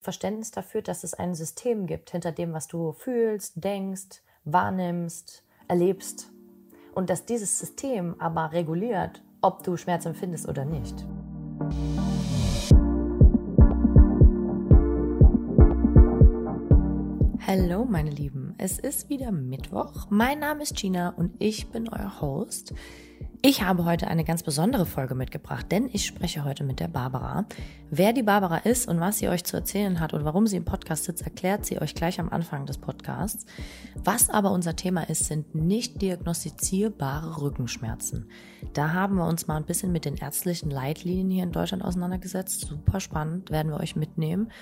Verständnis dafür, dass es ein System gibt hinter dem, was du fühlst, denkst, wahrnimmst, erlebst. Und dass dieses System aber reguliert, ob du Schmerz empfindest oder nicht. Hallo meine Lieben, es ist wieder Mittwoch. Mein Name ist Gina und ich bin euer Host. Ich habe heute eine ganz besondere Folge mitgebracht, denn ich spreche heute mit der Barbara. Wer die Barbara ist und was sie euch zu erzählen hat und warum sie im Podcast sitzt, erklärt sie euch gleich am Anfang des Podcasts. Was aber unser Thema ist, sind nicht diagnostizierbare Rückenschmerzen. Da haben wir uns mal ein bisschen mit den ärztlichen Leitlinien hier in Deutschland auseinandergesetzt. Super spannend, werden wir euch mitnehmen.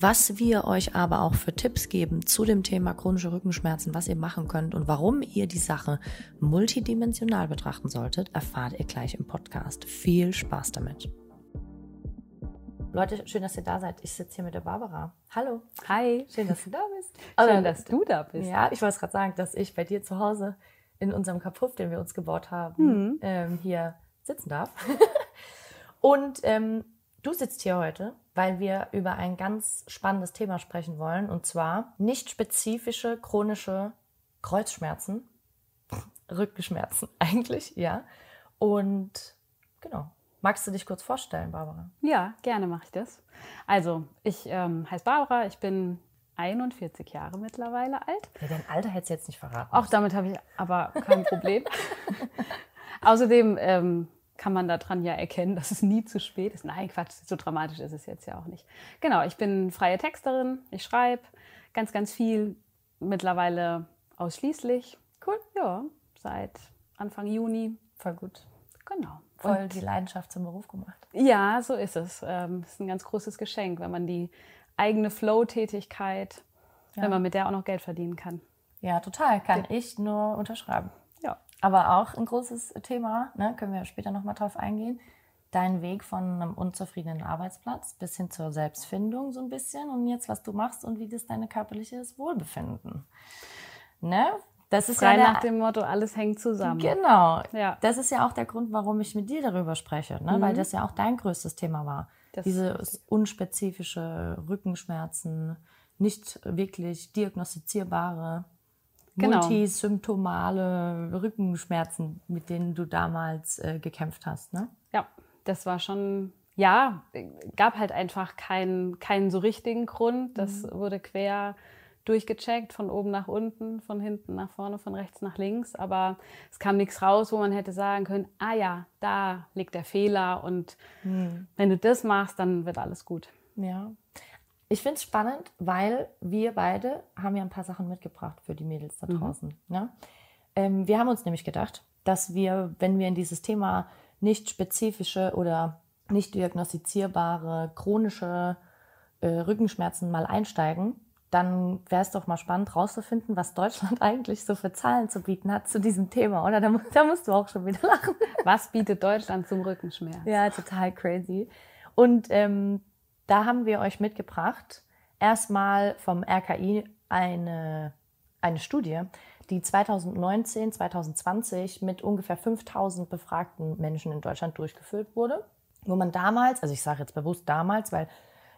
Was wir euch aber auch für Tipps geben zu dem Thema chronische Rückenschmerzen, was ihr machen könnt und warum ihr die Sache multidimensional betrachten solltet bedeutet, erfahrt ihr gleich im Podcast. Viel Spaß damit. Leute, schön, dass ihr da seid. Ich sitze hier mit der Barbara. Hallo. Hi. Schön, dass du da bist. Schön, dass du da bist. Ja, ich wollte gerade sagen, dass ich bei dir zu Hause in unserem Kapuff, den wir uns gebaut haben, mhm. ähm, hier sitzen darf. Und ähm, du sitzt hier heute, weil wir über ein ganz spannendes Thema sprechen wollen, und zwar nicht spezifische chronische Kreuzschmerzen, Rückenschmerzen eigentlich, ja. Und genau. Magst du dich kurz vorstellen, Barbara? Ja, gerne mache ich das. Also, ich ähm, heiße Barbara, ich bin 41 Jahre mittlerweile alt. Ja, dein Alter hättest du jetzt nicht verraten. Auch damit habe ich aber kein Problem. Außerdem ähm, kann man daran ja erkennen, dass es nie zu spät ist. Nein, Quatsch, so dramatisch ist es jetzt ja auch nicht. Genau, ich bin freie Texterin, ich schreibe ganz, ganz viel, mittlerweile ausschließlich. Cool. Ja, seit Anfang Juni. Voll gut. Genau. Voll Und die Leidenschaft zum Beruf gemacht. Ja, so ist es. Ähm, ist ein ganz großes Geschenk, wenn man die eigene Flow-Tätigkeit, ja. wenn man mit der auch noch Geld verdienen kann. Ja, total. Kann ja. ich nur unterschreiben. Ja. Aber auch ein großes Thema, ne, können wir später nochmal drauf eingehen. Dein Weg von einem unzufriedenen Arbeitsplatz bis hin zur Selbstfindung so ein bisschen und jetzt, was du machst und wie das deine körperliches Wohlbefinden. Ne? Das ist Frei ja der, nach dem Motto, alles hängt zusammen. Genau. Ja. Das ist ja auch der Grund, warum ich mit dir darüber spreche, ne? Mhm. weil das ja auch dein größtes Thema war. Das Diese unspezifische Rückenschmerzen, nicht wirklich diagnostizierbare, genau. multisymptomale Rückenschmerzen, mit denen du damals äh, gekämpft hast. Ne? Ja, das war schon ja, gab halt einfach keinen, keinen so richtigen Grund. Das mhm. wurde quer durchgecheckt, von oben nach unten, von hinten nach vorne, von rechts nach links. Aber es kam nichts raus, wo man hätte sagen können, ah ja, da liegt der Fehler und hm. wenn du das machst, dann wird alles gut. Ja. Ich finde es spannend, weil wir beide haben ja ein paar Sachen mitgebracht für die Mädels da mhm. draußen. Mhm. Ne? Ähm, wir haben uns nämlich gedacht, dass wir, wenn wir in dieses Thema nicht spezifische oder nicht diagnostizierbare chronische äh, Rückenschmerzen mal einsteigen, dann wäre es doch mal spannend rauszufinden, was Deutschland eigentlich so für Zahlen zu bieten hat zu diesem Thema, oder? Da, da musst du auch schon wieder lachen. Was bietet Deutschland zum Rückenschmerz? Ja, total crazy. Und ähm, da haben wir euch mitgebracht, erstmal vom RKI eine, eine Studie, die 2019, 2020 mit ungefähr 5000 befragten Menschen in Deutschland durchgeführt wurde, wo man damals, also ich sage jetzt bewusst damals, weil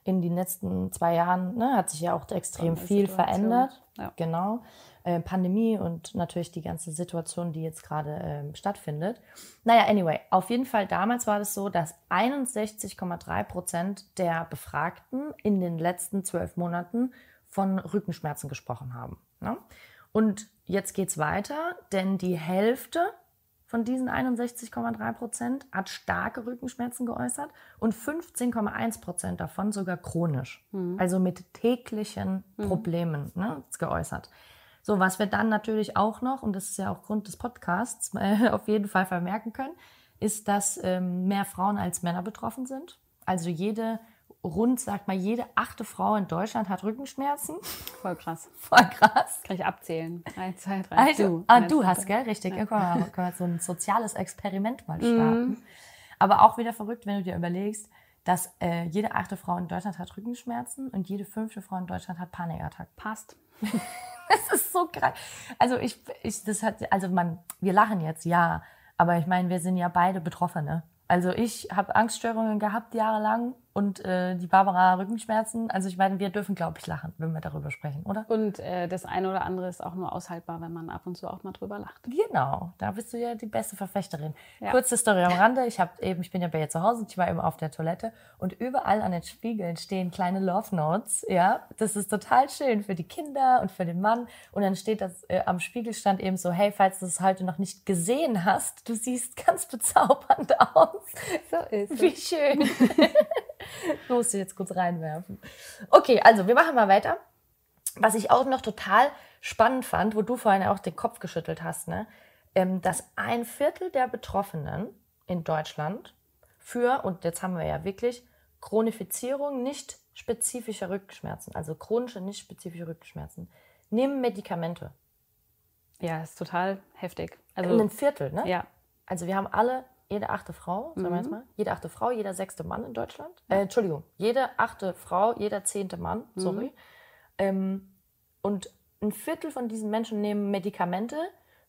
in den letzten zwei Jahren ne, hat sich ja auch extrem viel Situation. verändert. Ja. Genau. Äh, Pandemie und natürlich die ganze Situation, die jetzt gerade äh, stattfindet. Naja, anyway, auf jeden Fall damals war es das so, dass 61,3 Prozent der Befragten in den letzten zwölf Monaten von Rückenschmerzen gesprochen haben. Ne? Und jetzt geht es weiter, denn die Hälfte von diesen 61,3 Prozent hat starke Rückenschmerzen geäußert und 15,1 Prozent davon sogar chronisch, mhm. also mit täglichen mhm. Problemen ne, geäußert. So, was wir dann natürlich auch noch, und das ist ja auch Grund des Podcasts, äh, auf jeden Fall vermerken können, ist, dass ähm, mehr Frauen als Männer betroffen sind. Also jede rund, sagt mal, jede achte Frau in Deutschland hat Rückenschmerzen. Voll krass. Voll krass. Kann ich abzählen. Eins, zwei, drei. Also, du, ah, du hast, gell? Richtig. Ja. Können, wir, so ein soziales Experiment mal starten. Mhm. Aber auch wieder verrückt, wenn du dir überlegst, dass äh, jede achte Frau in Deutschland hat Rückenschmerzen und jede fünfte Frau in Deutschland hat Panikattacken. Passt. das ist so krass. Also ich, ich, das hat, also man, wir lachen jetzt, ja, aber ich meine, wir sind ja beide Betroffene. Also ich habe Angststörungen gehabt jahrelang und äh, die Barbara Rückenschmerzen. Also ich meine, wir dürfen, glaube ich, lachen, wenn wir darüber sprechen, oder? Und äh, das eine oder andere ist auch nur aushaltbar, wenn man ab und zu auch mal drüber lacht. Genau, da bist du ja die beste Verfechterin. Ja. Kurze Story am Rande. Ich habe eben, ich bin ja bei ihr zu Hause, ich war eben auf der Toilette und überall an den Spiegeln stehen kleine Love Notes. Ja, das ist total schön für die Kinder und für den Mann. Und dann steht das äh, am Spiegel stand eben so, hey, falls du es heute noch nicht gesehen hast, du siehst ganz bezaubernd aus. So ist Wie schön. Muss ich jetzt kurz reinwerfen. Okay, also wir machen mal weiter. Was ich auch noch total spannend fand, wo du vorhin auch den Kopf geschüttelt hast, ne? ähm, dass ein Viertel der Betroffenen in Deutschland für, und jetzt haben wir ja wirklich, Chronifizierung nicht spezifischer Rückenschmerzen, also chronische nicht spezifische Rückenschmerzen, nehmen Medikamente. Ja, ist total heftig. Also Also, ein Viertel, ne? ja, Also wir haben alle, jede achte Frau, sagen wir jetzt mal, jede achte Frau, jeder sechste Mann in Deutschland. Äh, Entschuldigung, jede achte Frau, jeder zehnte Mann, sorry. Ähm, und ein Viertel von diesen Menschen nehmen Medikamente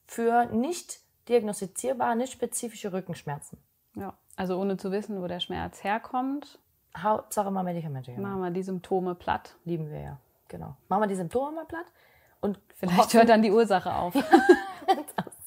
für nicht diagnostizierbare, nicht spezifische Rückenschmerzen. ja. Also ohne zu wissen, wo der Schmerz herkommt, Hauptsache mal Medikamente. Ja. machen wir die Symptome platt. Lieben wir ja, genau. Machen wir die Symptome mal platt und Vielleicht hört dann die Ursache auf.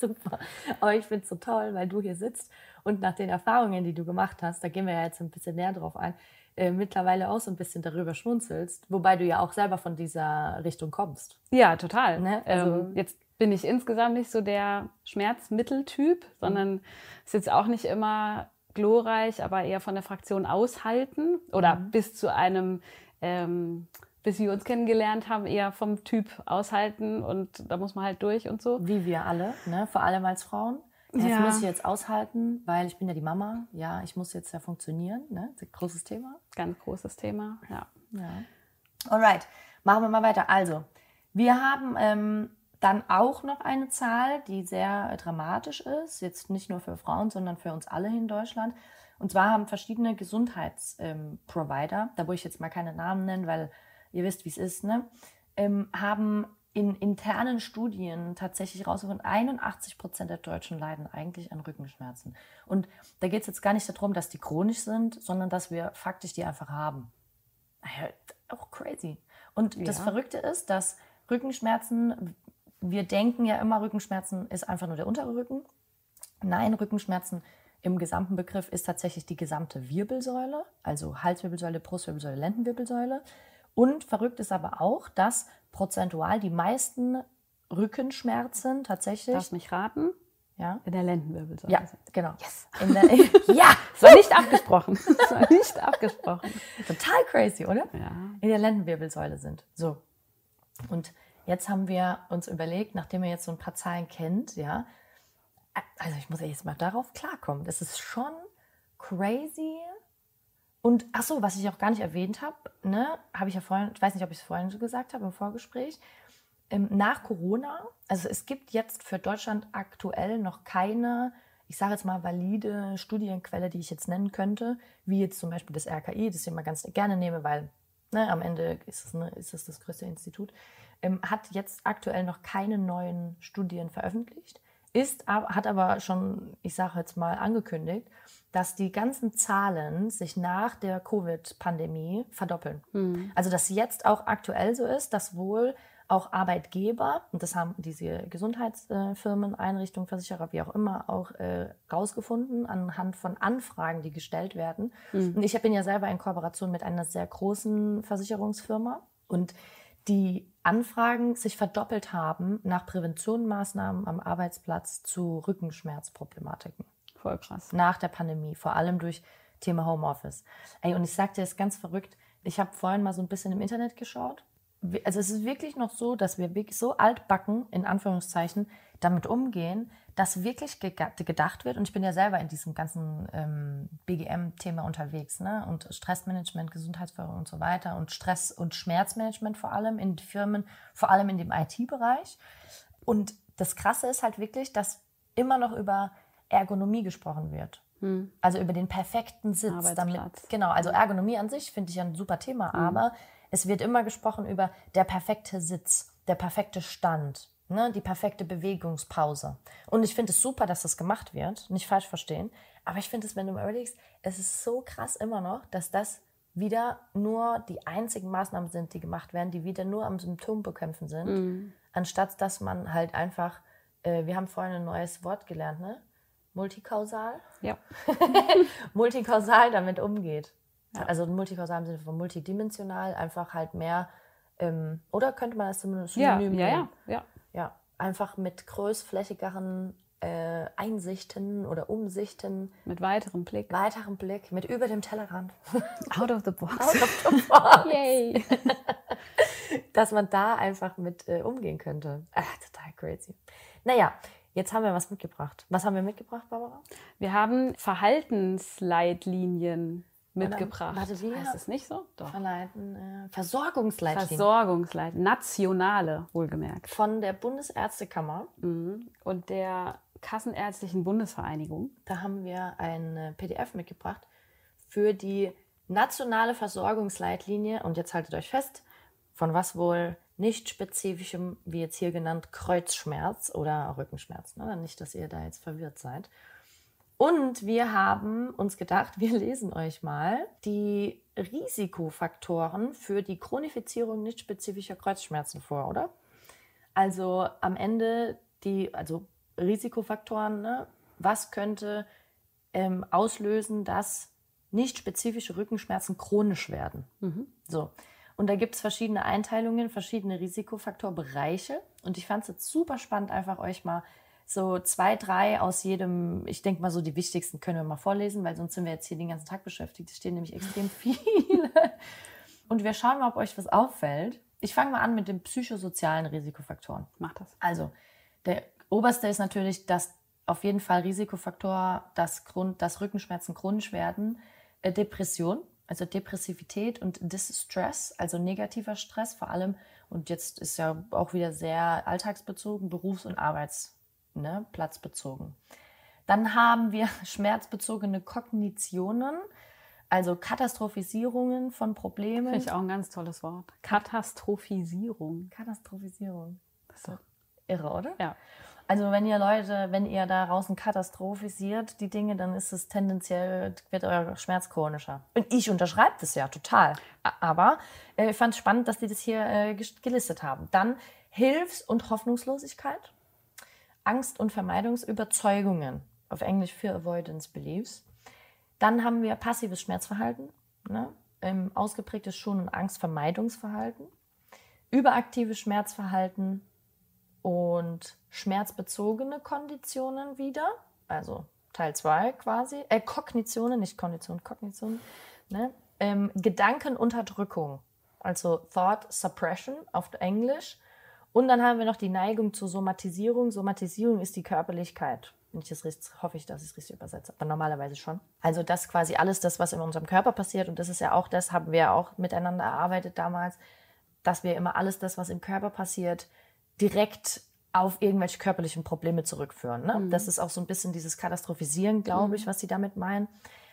Super. Aber ich finde es so toll, weil du hier sitzt und nach den Erfahrungen, die du gemacht hast, da gehen wir ja jetzt ein bisschen näher drauf ein, äh, mittlerweile auch so ein bisschen darüber schmunzelst, wobei du ja auch selber von dieser Richtung kommst. Ja, total. Ne, also- ähm, jetzt bin ich insgesamt nicht so der Schmerzmitteltyp, sondern ist jetzt auch nicht immer glorreich, aber eher von der Fraktion aushalten oder bis zu einem, ähm, bis wir uns kennengelernt haben, eher vom Typ aushalten und da muss man halt durch und so. Wie wir alle, ne? vor allem als Frauen. Das Ja. muss ich jetzt aushalten, weil ich bin ja die Mama. Ja, ich muss jetzt ja funktionieren. Ne? Das ist ein großes Thema. Ganz großes Thema, ja. Ja. Alright, machen wir mal weiter. Also, wir haben ähm, dann auch noch eine Zahl, die sehr äh, dramatisch ist. Jetzt nicht nur für Frauen, sondern für uns alle in Deutschland. Und zwar haben verschiedene Gesundheitsprovider, da wo ich jetzt mal keine Namen nennen, weil ihr wisst, wie es ist, ne, ähm, haben in internen Studien tatsächlich herausgefunden, 81 Prozent der Deutschen leiden eigentlich an Rückenschmerzen. Und da geht es jetzt gar nicht darum, dass die chronisch sind, sondern dass wir faktisch die einfach haben. Naja, auch crazy. Und das Ja. Verrückte ist, dass Rückenschmerzen, wir denken ja immer, Rückenschmerzen ist einfach nur der untere Rücken. Nein, Rückenschmerzen im gesamten Begriff ist tatsächlich die gesamte Wirbelsäule, also Halswirbelsäule, Brustwirbelsäule, Lendenwirbelsäule. Und verrückt ist aber auch, dass prozentual die meisten Rückenschmerzen tatsächlich, Lass mich raten, ja, in der Lendenwirbelsäule. ja, sind. genau. In der, ja, Es war nicht abgesprochen. Es war nicht abgesprochen. total crazy, oder? Ja. in der Lendenwirbelsäule sind. So. Und jetzt haben wir uns überlegt, nachdem ihr jetzt so ein paar Zahlen kennt, ja, also ich muss ja jetzt mal darauf klarkommen. Das ist schon crazy. Und ach so, was ich auch gar nicht erwähnt habe, ne, habe ich ja vorhin, ich weiß nicht, ob ich es vorhin schon gesagt habe im Vorgespräch, ähm, nach Corona, also es gibt jetzt für Deutschland aktuell noch keine, ich sage jetzt mal, valide Studienquelle, die ich jetzt nennen könnte, wie jetzt zum Beispiel das RKI, das ich immer ganz gerne nehme, weil ne, am Ende ist es, ne, ist es das größte Institut, ähm, hat jetzt aktuell noch keine neuen Studien veröffentlicht, ist, hat aber schon, ich sage jetzt mal, angekündigt, dass die ganzen Zahlen sich nach der Covid-Pandemie verdoppeln. Also dass jetzt auch aktuell so ist, dass wohl auch Arbeitgeber, und das haben diese Gesundheitsfirmen, Einrichtungen, Versicherer, wie auch immer, auch äh, rausgefunden anhand von Anfragen, die gestellt werden. Und ich bin ja selber in Kooperation mit einer sehr großen Versicherungsfirma und die Anfragen sich verdoppelt haben nach Präventionsmaßnahmen am Arbeitsplatz zu Rückenschmerzproblematiken Voll krass. nach der Pandemie, vor allem durch Thema Homeoffice. Ey, und ich sagte, es ist ganz verrückt. Ich habe vorhin mal so ein bisschen im Internet geschaut. Also es ist wirklich noch so, dass wir wirklich so altbacken, in Anführungszeichen, damit umgehen, dass wirklich gedacht wird, und ich bin ja selber in diesem ganzen ähm, BGM-Thema unterwegs, ne? und Stressmanagement, Gesundheitsförderung und so weiter, und Stress- und Schmerzmanagement vor allem in Firmen, vor allem in dem IT-Bereich. Und das Krasse ist halt wirklich, dass immer noch über Ergonomie gesprochen wird. Also über den perfekten Sitz. Damit, genau, also Ergonomie an sich finde ich ja ein super Thema, aber es wird immer gesprochen über der perfekte Sitz, der perfekte Stand, ne, die perfekte Bewegungspause. Und ich finde es super, dass das gemacht wird, nicht falsch verstehen. Aber ich finde es, wenn du mal überlegst, es ist so krass immer noch, dass das wieder nur die einzigen Maßnahmen sind, die gemacht werden, die wieder nur am Symptom bekämpfen sind, Mhm. anstatt dass man halt einfach, äh, wir haben vorhin ein neues Wort gelernt, ne? Multikausal? Ja. multikausal damit umgeht. Ja. Also multikausal im Sinne von multidimensional, einfach halt mehr, ähm, oder könnte man das zumindest Ja, synonym ja, ja, nehmen? ja. ja, einfach mit größflächigeren äh, Einsichten oder Umsichten, Mit weiterem Blick. weiterem Blick, mit über dem Tellerrand, Out of the box. out of the box, Yay. dass man da einfach mit äh, umgehen könnte. Ah, total crazy. Naja, jetzt haben wir was mitgebracht. Was haben wir mitgebracht, Barbara? Wir haben Verhaltensleitlinien mitgebracht. warte, wie? heißt es nicht so? Doch. Verleiten, äh, Versorgungsleitlinien Versorgungsleitlinien. Nationale, wohlgemerkt. von der Bundesärztekammer. Mhm. Und der Kassenärztlichen Bundesvereinigung. Da haben wir ein äh, PDF mitgebracht für die nationale Versorgungsleitlinie. Und jetzt haltet euch fest, von was wohl nicht spezifischem, wie jetzt hier genannt, Kreuzschmerz oder Rückenschmerz. Ne? Nicht, dass ihr da jetzt verwirrt seid. Und wir haben uns gedacht, wir lesen euch mal die Risikofaktoren für die Chronifizierung nicht spezifischer Kreuzschmerzen vor, oder? Also am Ende die, also Risikofaktoren, ne? was könnte ähm, auslösen, dass nicht spezifische Rückenschmerzen chronisch werden. So. Und da gibt es verschiedene Einteilungen, verschiedene Risikofaktorbereiche. Und ich fand es jetzt super spannend, einfach euch mal so zwei, drei aus jedem, ich denke mal so die wichtigsten können wir mal vorlesen, weil sonst sind wir jetzt hier den ganzen Tag beschäftigt. Es stehen nämlich extrem viele. Und wir schauen mal, ob euch was auffällt. Ich fange mal an mit den psychosozialen Risikofaktoren. Mach das. Also, der oberste ist natürlich, dass auf jeden Fall Risikofaktor, dass, Grund, dass Rückenschmerzen chronisch werden, äh, Depression, also Depressivität und Distress, also negativer Stress vor allem. Und jetzt ist ja auch wieder sehr alltagsbezogen, berufs- und arbeitsplatzbezogen. Dann haben wir schmerzbezogene Kognitionen, also Katastrophisierungen von Problemen. Finde ich auch ein ganz tolles Wort. Katastrophisierung. Katastrophisierung. Das ist doch, Irre, oder? ja. Also wenn ihr Leute, wenn ihr da draußen katastrophisiert die Dinge, dann ist es tendenziell, wird euer Schmerz chronischer. Und ich unterschreibe das ja total. A- Aber äh, ich fand es spannend, dass die das hier äh, gelistet haben. Dann Hilfs- und Hoffnungslosigkeit, Angst- und Vermeidungsüberzeugungen, auf Englisch Fear Avoidance Beliefs. Dann haben wir passives Schmerzverhalten, ne? ausgeprägtes Schon- und Angstvermeidungsverhalten, überaktives Schmerzverhalten, und schmerzbezogene Konditionen wieder, also Teil 2 quasi, äh, Kognitionen, nicht Konditionen, Kognitionen, ne? ähm, Gedankenunterdrückung, also Thought Suppression auf Englisch. Und dann haben wir noch die Neigung zur Somatisierung. Somatisierung ist die Körperlichkeit. Wenn ich das richtig, hoffe ich, dass ich es richtig übersetze, aber normalerweise schon. Also das quasi alles das, was in unserem Körper passiert. Und das ist ja auch das, haben wir auch miteinander erarbeitet damals, dass wir immer alles das, was im Körper passiert, direkt auf irgendwelche körperlichen Probleme zurückführen. Ne? Das ist auch so ein bisschen dieses Katastrophisieren, glaube ich, was sie damit meinen.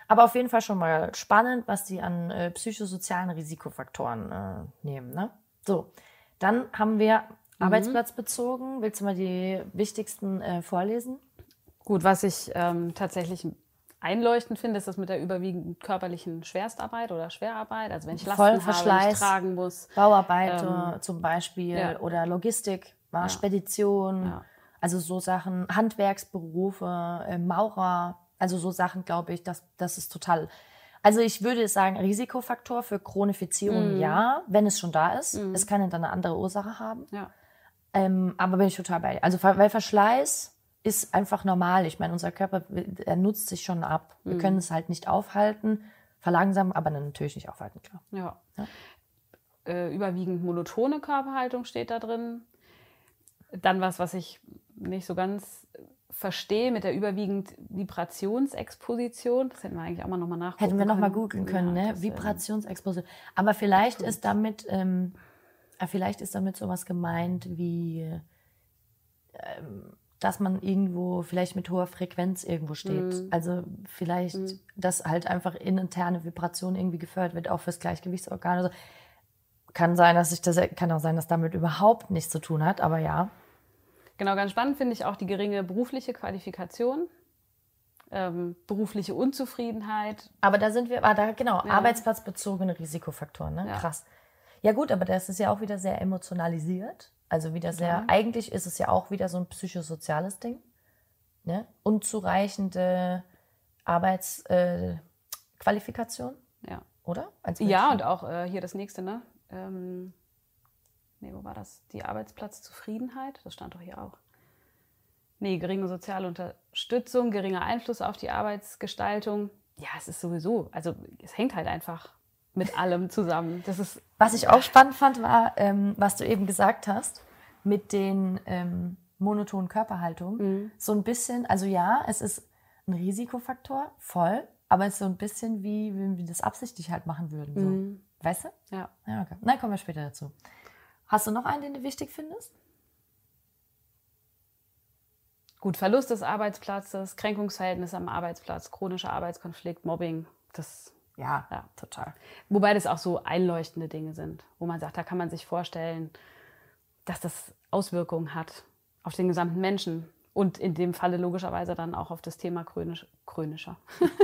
Aber auf jeden Fall schon mal spannend, was sie an äh, psychosozialen Risikofaktoren äh, nehmen. Ne? So, dann haben wir arbeitsplatzbezogen. Willst du mal die wichtigsten äh, vorlesen? Gut, was ich ähm, tatsächlich einleuchtend finde, ist das mit der überwiegend körperlichen Schwerstarbeit oder Schwerarbeit. Also wenn ich Lasten habe, ich tragen muss. Bauarbeiter zum Beispiel ja. oder Logistik, ja. Spedition, Ja. also so Sachen, Handwerksberufe, äh, Maurer, also so Sachen, glaube ich, das, das ist total. Also ich würde sagen, Risikofaktor für Chronifizierung Mhm. ja, wenn es schon da ist. Es kann dann eine andere Ursache haben. Ja. Ähm, aber bin ich total bei dir. Also weil Verschleiß ist einfach normal. Ich meine, unser Körper, er nutzt sich schon ab. Wir können es halt nicht aufhalten, verlangsamen, aber natürlich nicht aufhalten, klar. Ja. Ja. Äh, überwiegend monotone Körperhaltung steht da drin. Dann was, was ich nicht so ganz verstehe mit der überwiegend Vibrationsexposition. Das hätten wir eigentlich auch mal nochmal nachgucken Hätten wir noch mal können. googeln können, Ja, ne? Vibrationsexposition. Aber vielleicht ist damit, ähm, äh, vielleicht ist damit sowas gemeint wie, ähm, dass man irgendwo vielleicht mit hoher Frequenz irgendwo steht. Mhm. Also vielleicht, dass halt einfach interne Vibration irgendwie gefördert wird, auch fürs Gleichgewichtsorgan. Also kann sein, dass ich das, kann auch sein, dass damit überhaupt nichts zu tun hat, aber ja. Genau, ganz spannend finde ich auch die geringe berufliche Qualifikation ähm, berufliche Unzufriedenheit. Aber da sind wir, ah, da, genau, ja. arbeitsplatzbezogene Risikofaktoren, ne? Ja. Krass. Ja gut, aber das ist ja auch wieder sehr emotionalisiert. Also wieder sehr, ja. eigentlich ist es ja auch wieder so ein psychosoziales Ding. Ne? Unzureichende Arbeitsqualifikation. Äh, ja. Oder? ja, und auch äh, hier das nächste, ne? Ähm, nee, wo war das? Die Arbeitsplatzzufriedenheit, das stand doch hier auch. Nee, geringe soziale Unterstützung, geringer Einfluss auf die Arbeitsgestaltung. Ja, es ist sowieso, also es hängt halt einfach mit allem zusammen. Das ist was ich auch spannend fand, war, ähm, was du eben gesagt hast, mit den ähm, monotonen Körperhaltungen. Mhm. So ein bisschen, also ja, es ist ein Risikofaktor, voll, aber es ist so ein bisschen wie, wenn wir das absichtlich halt machen würden. So. Mhm. Weißt du? Ja. Ja, okay. Na, kommen wir später dazu. Hast du noch einen, den du wichtig findest? Gut, Verlust des Arbeitsplatzes, Kränkungsverhältnis am Arbeitsplatz, chronischer Arbeitskonflikt, Mobbing, das ja, ja, total. Wobei das auch so einleuchtende Dinge sind, wo man sagt, da kann man sich vorstellen, dass das Auswirkungen hat auf den gesamten Menschen. Und in dem Falle logischerweise dann auch auf das Thema chronisch, chronischer.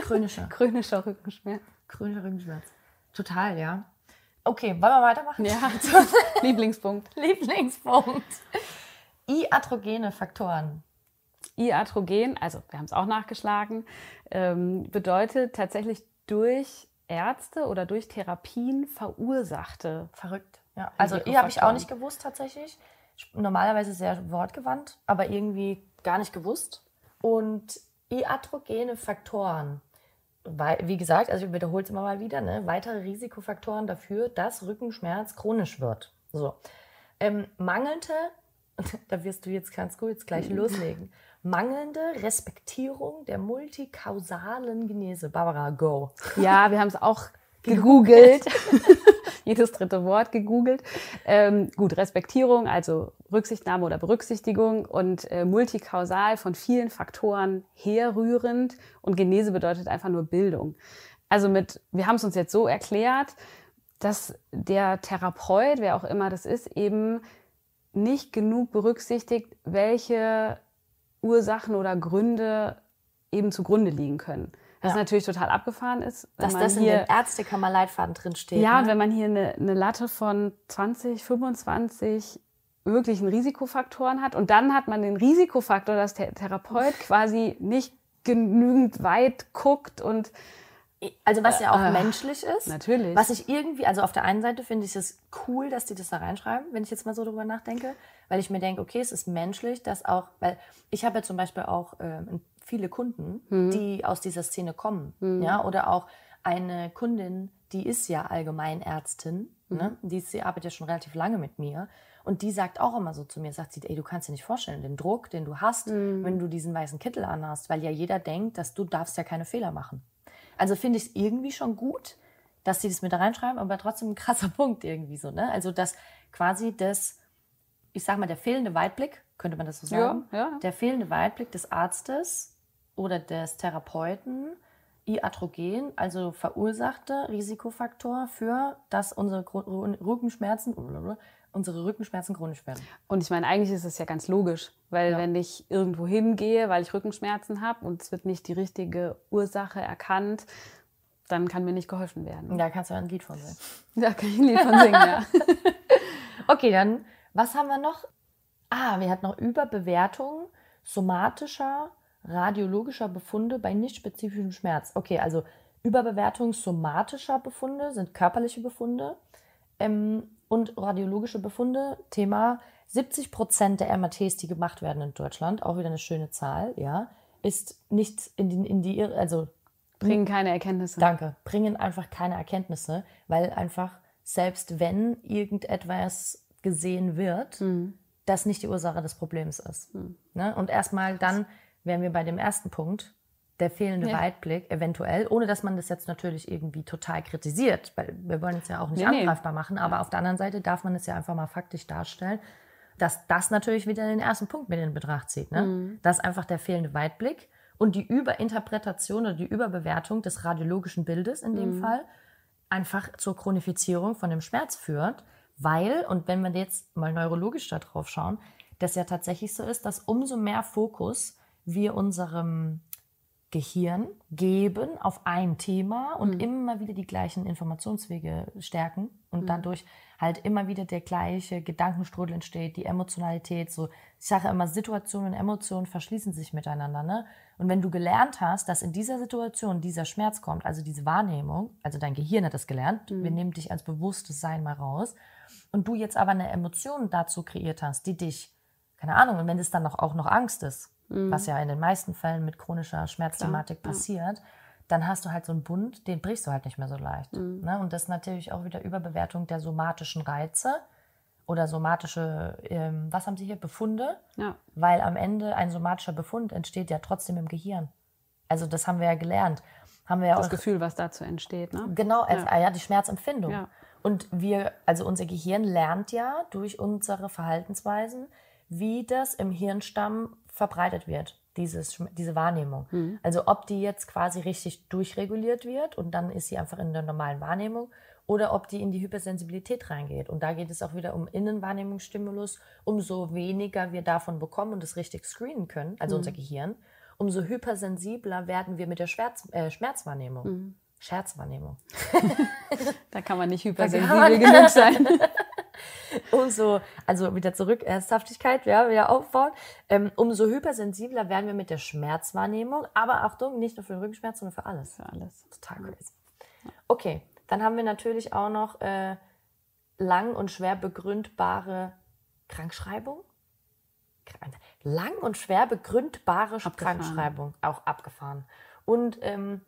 Chronischer. chronischer Rückenschmerz. Chronischer Rückenschmerz. Total, ja. Okay, wollen wir weitermachen? Ja. Lieblingspunkt. Lieblingspunkt. Iatrogene Faktoren. Iatrogen, also wir haben es auch nachgeschlagen, ähm, bedeutet tatsächlich durch Ärzte oder durch Therapien verursachte. Verrückt. Ja. Also ihr habe ich auch nicht gewusst tatsächlich. Normalerweise sehr wortgewandt, aber irgendwie gar nicht gewusst. Und iatrogene Faktoren, wie gesagt, also ich wiederhole es immer mal wieder, ne, weitere Risikofaktoren dafür, dass Rückenschmerz chronisch wird. So. Ähm, mangelnde, da wirst du jetzt, kannst du jetzt gleich loslegen, mangelnde Respektierung der multikausalen Genese. Barbara, go. Ja, wir haben es auch gegoogelt. Jedes dritte Wort gegoogelt. Ähm, gut, Respektierung, also Rücksichtnahme oder Berücksichtigung und äh, multikausal von vielen Faktoren herrührend und Genese bedeutet einfach nur Bildung. Also mit, wir haben es uns jetzt so erklärt, dass der Therapeut, wer auch immer das ist, eben nicht genug berücksichtigt, welche Ursachen oder Gründe eben zugrunde liegen können. Was ja. natürlich total abgefahren ist. Dass das in dem Ärztekammerleitfaden drin steht. Ja, ne? und wenn man hier eine, eine Latte von 20, 25 wirklichen Risikofaktoren hat und dann hat man den Risikofaktor, dass der Therapeut quasi nicht genügend weit guckt und also was ja auch äh, menschlich ist. Natürlich. Was ich irgendwie, also auf der einen Seite finde ich es cool, dass die das da reinschreiben, wenn ich jetzt mal so drüber nachdenke, weil ich mir denke, okay, es ist menschlich, dass auch, weil ich habe ja zum Beispiel auch äh, viele Kunden, mhm. die aus dieser Szene kommen, mhm. ja, oder auch eine Kundin, die ist ja Allgemeinärztin, mhm. ne? die, sie arbeitet ja schon relativ lange mit mir und die sagt auch immer so zu mir, sagt sie, ey, du kannst dir nicht vorstellen, den Druck, den du hast, mhm. wenn du diesen weißen Kittel anhast, weil ja jeder denkt, dass du darfst ja keine Fehler machen. Also finde ich es irgendwie schon gut, dass sie das mit da reinschreiben, aber trotzdem ein krasser Punkt irgendwie so, ne? Also, dass quasi das, ich sag mal, der fehlende Weitblick, könnte man das so sagen, ja, ja. der fehlende Weitblick des Arztes oder des Therapeuten, Iatrogen, also verursachte Risikofaktor für, dass unsere Rückenschmerzen unsere Rückenschmerzen chronisch werden. Und ich meine, eigentlich ist es ja ganz logisch, weil ja. wenn ich irgendwo hingehe, weil ich Rückenschmerzen habe und es wird nicht die richtige Ursache erkannt, dann kann mir nicht geholfen werden. Da kannst du ein Lied von singen. Da kann ich ein Lied von singen, ja. okay, dann, was haben wir noch? Ah, wir hatten noch Überbewertung somatischer, radiologischer Befunde bei nicht spezifischem Schmerz. Okay, also Überbewertung somatischer Befunde sind körperliche Befunde. Ähm, und radiologische Befunde, Thema 70 Prozent der MRTs, die gemacht werden in Deutschland, auch wieder eine schöne Zahl, ja, ist nicht in die, in die also bringen keine Erkenntnisse. Danke, bringen einfach keine Erkenntnisse, weil einfach selbst wenn irgendetwas gesehen wird, mhm. das nicht die Ursache des Problems ist. Mhm. Ne? Und erstmal dann wären wir bei dem ersten Punkt, der fehlende ja. Weitblick, eventuell, ohne dass man das jetzt natürlich irgendwie total kritisiert, weil wir wollen es ja auch nicht nee, angreifbar nee. machen, aber ja. auf der anderen Seite darf man es ja einfach mal faktisch darstellen, dass das natürlich wieder den ersten Punkt mit in Betracht zieht. Ne? Mhm. Das ist einfach der fehlende Weitblick und die Überinterpretation oder die Überbewertung des radiologischen Bildes in dem mhm. Fall einfach zur Chronifizierung von dem Schmerz führt, weil, und wenn wir jetzt mal neurologisch da drauf schauen, das ja tatsächlich so ist, dass umso mehr Fokus wir unserem Gehirn geben auf ein Thema und mhm. immer wieder die gleichen Informationswege stärken und mhm. dadurch halt immer wieder der gleiche Gedankenstrudel entsteht, die Emotionalität, so ich sage immer, Situationen und Emotionen verschließen sich miteinander. Ne? Und wenn du gelernt hast, dass in dieser Situation dieser Schmerz kommt, also diese Wahrnehmung, also dein Gehirn hat das gelernt, mhm. wir nehmen dich als bewusstes Sein mal raus, und du jetzt aber eine Emotion dazu kreiert hast, die dich, keine Ahnung, und wenn es dann noch, auch noch Angst ist, mhm. was ja in den meisten Fällen mit chronischer Schmerzthematik Klar, passiert, ja. dann hast du halt so einen Bund, den brichst du halt nicht mehr so leicht. Mhm. Ne? Und das ist natürlich auch wieder Überbewertung der somatischen Reize oder somatische, ähm, was haben Sie hier, Befunde? Ja. Weil am Ende ein somatischer Befund entsteht ja trotzdem im Gehirn. Also das haben wir ja gelernt. Haben wir ja das auch, Gefühl, was dazu entsteht, ne? Genau, also, ja. ja, die Schmerzempfindung. Ja. Und wir, also unser Gehirn lernt ja durch unsere Verhaltensweisen, wie das im Hirnstamm verbreitet wird, dieses, diese Wahrnehmung. Mhm. Also ob die jetzt quasi richtig durchreguliert wird und dann ist sie einfach in der normalen Wahrnehmung oder ob die in die Hypersensibilität reingeht. Und da geht es auch wieder um Innenwahrnehmungsstimulus. Umso weniger wir davon bekommen und es richtig screenen können, also mhm. unser Gehirn, umso hypersensibler werden wir mit der Schmerz, äh, Schmerzwahrnehmung. Mhm. Scherzwahrnehmung. da kann man nicht hypersensibel genug sein. umso, also wieder zurück, Ernsthaftigkeit, ja, wieder aufbauen. Ähm, umso hypersensibler werden wir mit der Schmerzwahrnehmung. Aber Achtung, nicht nur für den Rückenschmerz, sondern für alles. Für alles. Total crazy. Okay, dann haben wir natürlich auch noch äh, lang und schwer begründbare Krankschreibung. Lang und schwer begründbare abgefahren. Krankschreibung, auch abgefahren. Und ähm,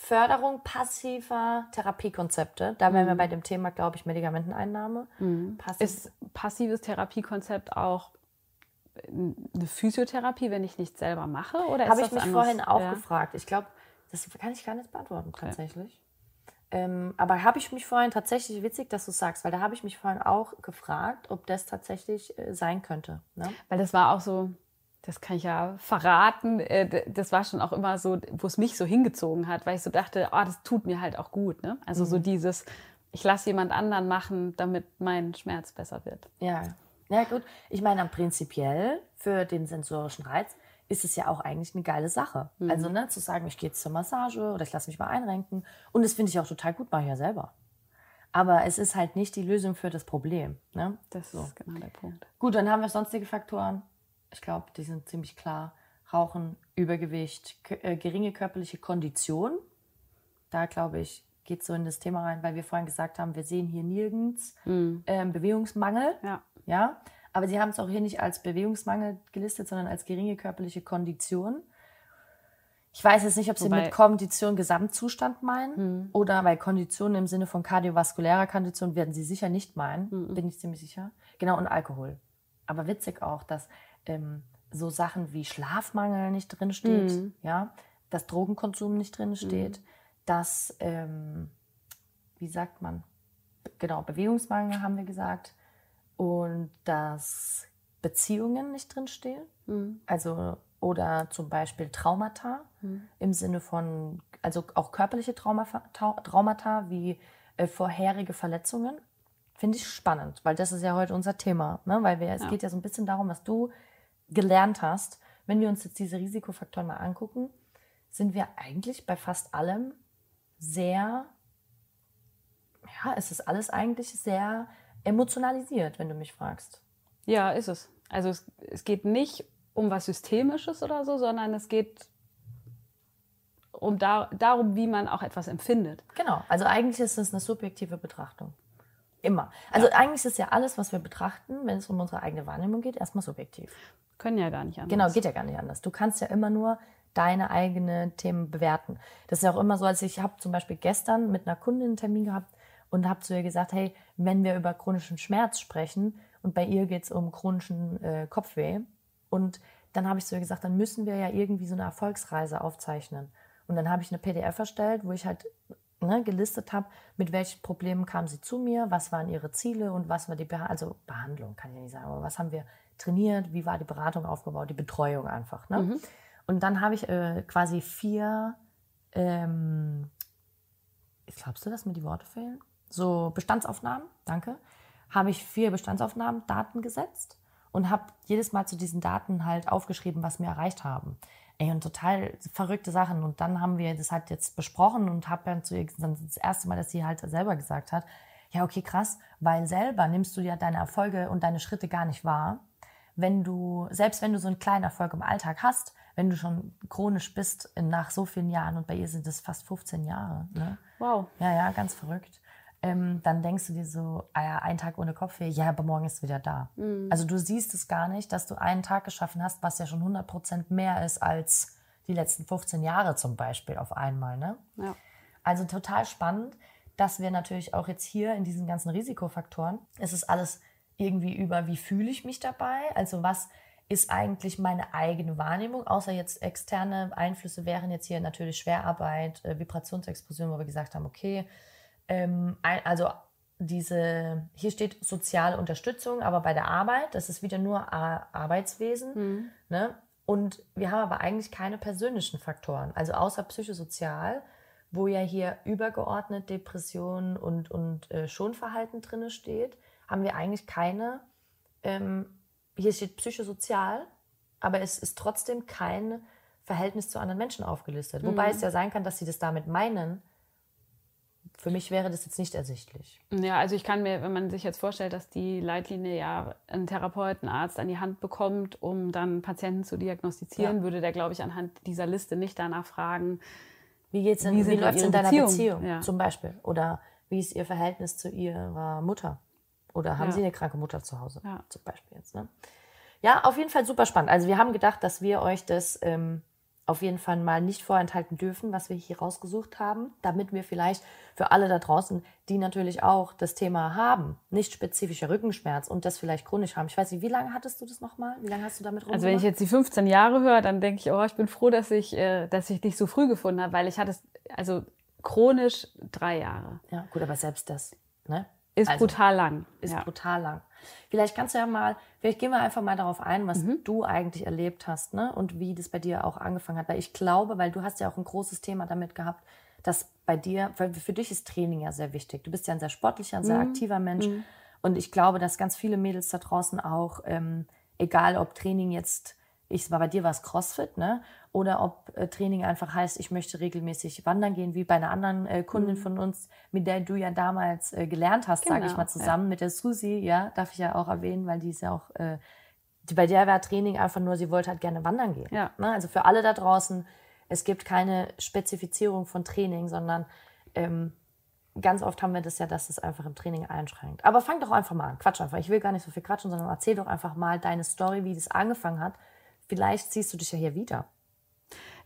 Förderung passiver Therapiekonzepte. Da wären mhm. wir bei dem Thema, glaube ich, Medikamenteneinnahme. Mhm. Passiv ist passives Therapiekonzept auch eine Physiotherapie, wenn ich nicht selber mache? Oder Habe ich mich anders? vorhin auch ja. gefragt. Ich glaube, das kann ich gar nicht beantworten tatsächlich. Okay. Ähm, aber habe ich mich vorhin tatsächlich, witzig, dass du sagst, weil da habe ich mich vorhin auch gefragt, ob das tatsächlich äh, sein könnte. Ne? Weil das war auch so, das kann ich ja verraten, äh, das war schon auch immer so, wo es mich so hingezogen hat, weil ich so dachte, oh, das tut mir halt auch gut. Ne? Also mhm. so dieses, ich lasse jemand anderen machen, damit mein Schmerz besser wird. Ja, ja gut. Ich meine, prinzipiell für den sensorischen Reiz ist es ja auch eigentlich eine geile Sache. Mhm. Also ne, zu sagen, ich gehe jetzt zur Massage oder ich lasse mich mal einrenken. Und das finde ich auch total gut, mache ich ja selber. Aber es ist halt nicht die Lösung für das Problem. Ne? Das so. ist genau der Punkt. Gut, dann haben wir sonstige Faktoren. Ich glaube, die sind ziemlich klar. Rauchen, Übergewicht, äh, geringe körperliche Kondition. Da glaube ich, geht so in das Thema rein, weil wir vorhin gesagt haben, wir sehen hier nirgends mhm. ähm, Bewegungsmangel. Ja. ja. Aber sie haben es auch hier nicht als Bewegungsmangel gelistet, sondern als geringe körperliche Kondition. Ich weiß jetzt nicht, ob sie Wobei, mit Kondition Gesamtzustand meinen mhm. oder weil Kondition im Sinne von kardiovaskulärer Kondition werden sie sicher nicht meinen, mhm. bin ich ziemlich sicher. Genau, und Alkohol. Aber witzig auch, dass ähm, so Sachen wie Schlafmangel nicht drinsteht, mhm. ja, dass Drogenkonsum nicht drinsteht, mhm. dass, ähm, wie sagt man, genau, Bewegungsmangel haben wir gesagt und dass Beziehungen nicht drinstehen, mhm. also oder zum Beispiel Traumata mhm. im Sinne von, also auch körperliche Traumata, Traumata wie äh, vorherige Verletzungen. Finde ich spannend, weil das ist ja heute unser Thema. Ne? Weil wir, es ja. geht ja so ein bisschen darum, was du gelernt hast, wenn wir uns jetzt diese Risikofaktoren mal angucken, sind wir eigentlich bei fast allem sehr, ja, es ist alles eigentlich sehr emotionalisiert, wenn du mich fragst. Ja, ist es. Also es, es geht nicht um was Systemisches oder so, sondern es geht um da, darum, wie man auch etwas empfindet. Genau, also eigentlich ist es eine subjektive Betrachtung. Immer. Also ja. eigentlich ist ja alles, was wir betrachten, wenn es um unsere eigene Wahrnehmung geht, erstmal subjektiv. Können ja gar nicht anders. Genau, geht ja gar nicht anders. Du kannst ja immer nur deine eigenen Themen bewerten. Das ist ja auch immer so, als ich habe zum Beispiel gestern mit einer Kundin einen Termin gehabt und habe zu ihr gesagt, hey, wenn wir über chronischen Schmerz sprechen und bei ihr geht es um chronischen äh, Kopfweh und dann habe ich zu ihr gesagt, dann müssen wir ja irgendwie so eine Erfolgsreise aufzeichnen. Und dann habe ich eine PDF erstellt, wo ich halt ne, gelistet habe, mit welchen Problemen kam sie zu mir, was waren ihre Ziele und was war die Beha also Behandlung, kann ich nicht sagen, aber was haben wir trainiert, wie war die Beratung aufgebaut, die Betreuung einfach. Ne? Mhm. Und dann habe ich äh, quasi vier, ähm, glaubst du, dass mir die Worte fehlen? So Bestandsaufnahmen, danke. Habe ich vier Bestandsaufnahmen, Daten gesetzt und habe jedes Mal zu diesen Daten halt aufgeschrieben, was wir erreicht haben. Ey, und total verrückte Sachen. Und dann haben wir das halt jetzt besprochen und habe dann zu ihr dann das erste Mal, dass sie halt selber gesagt hat, ja, okay, krass, weil selber nimmst du ja deine Erfolge und deine Schritte gar nicht wahr. Wenn du, selbst wenn du so einen kleinen Erfolg im Alltag hast, wenn du schon chronisch bist nach so vielen Jahren und bei ihr sind es fast 15 Jahre. Ne? Wow. Ja, ja, ganz verrückt. Ähm, dann denkst du dir so, ah ja, ein Tag ohne Kopfweh, ja, aber morgen ist wieder da. Mhm. Also du siehst es gar nicht, dass du einen Tag geschaffen hast, was ja schon 100% mehr ist als die letzten 15 Jahre zum Beispiel auf einmal. Ne? Ja. Also total spannend, dass wir natürlich auch jetzt hier in diesen ganzen Risikofaktoren, es ist alles irgendwie über, wie fühle ich mich dabei? Also was ist eigentlich meine eigene Wahrnehmung, außer jetzt externe Einflüsse wären jetzt hier natürlich Schwerarbeit, äh, Vibrationsexplosion, wo wir gesagt haben, okay, ähm, ein, also diese, hier steht soziale Unterstützung, aber bei der Arbeit, das ist wieder nur Ar Arbeitswesen. Mhm. Ne? Und wir haben aber eigentlich keine persönlichen Faktoren, also außer psychosozial, wo ja hier übergeordnet Depression und, und äh, Schonverhalten drin steht, haben wir eigentlich keine, ähm, hier steht psychosozial, aber es ist trotzdem kein Verhältnis zu anderen Menschen aufgelistet. Wobei Mhm. es ja sein kann, dass sie das damit meinen. Für mich wäre das jetzt nicht ersichtlich. Ja, also ich kann mir, wenn man sich jetzt vorstellt, dass die Leitlinie ja einen Therapeuten, Arzt an die Hand bekommt, um dann Patienten zu diagnostizieren, Ja. würde der, glaube ich, anhand dieser Liste nicht danach fragen, Wie geht's denn, Wie wie, läuft's in deiner Beziehungen? Beziehung, Ja. zum Beispiel? Oder wie ist ihr Verhältnis zu ihrer Mutter? Oder haben Ja. sie eine kranke Mutter zu Hause? Ja. Zum Beispiel jetzt. Ne? Ja, auf jeden Fall super spannend. Also wir haben gedacht, dass wir euch das ähm, auf jeden Fall mal nicht vorenthalten dürfen, was wir hier rausgesucht haben, damit wir vielleicht für alle da draußen, die natürlich auch das Thema haben, nicht spezifischer Rückenschmerz und das vielleicht chronisch haben. Ich weiß nicht, wie lange hattest du das nochmal? Wie lange hast du damit Also wenn ich rumgemacht? jetzt die 15 Jahre höre, dann denke ich, oh, ich bin froh, dass ich, äh, dass ich dich so früh gefunden habe, weil ich hatte es, also chronisch drei Jahre. Ja, gut, aber selbst das, ne? Ist Also, brutal lang. ist ja. brutal lang. Vielleicht kannst du ja mal, vielleicht gehen wir einfach mal darauf ein, was Mhm. du eigentlich erlebt hast, ne? Und wie das bei dir auch angefangen hat. Weil ich glaube, weil du hast ja auch ein großes Thema damit gehabt, dass bei dir, weil für dich ist Training ja sehr wichtig. Du bist ja ein sehr sportlicher, ein sehr Mhm. aktiver Mensch. Und ich glaube, dass ganz viele Mädels da draußen auch, ähm, egal ob Training jetzt, ich war bei dir war es CrossFit, ne? Oder ob äh, Training einfach heißt, ich möchte regelmäßig wandern gehen, wie bei einer anderen äh, Kundin von uns, mit der du ja damals äh, gelernt hast, sage ich Genau, mal ja. zusammen mit der Susi, ja, darf ich ja auch erwähnen, weil die ist ja auch, äh, die, bei der war Training einfach nur, sie wollte halt gerne wandern gehen. Ja. Ne? Also für alle da draußen, es gibt keine Spezifizierung von Training, sondern ähm, ganz oft haben wir das ja, dass es einfach im Training einschränkt. Aber fang doch einfach mal an. Quatsch einfach. Ich will gar nicht so viel quatschen, sondern erzähl doch einfach mal deine Story, wie das angefangen hat. Vielleicht siehst du dich ja hier wieder.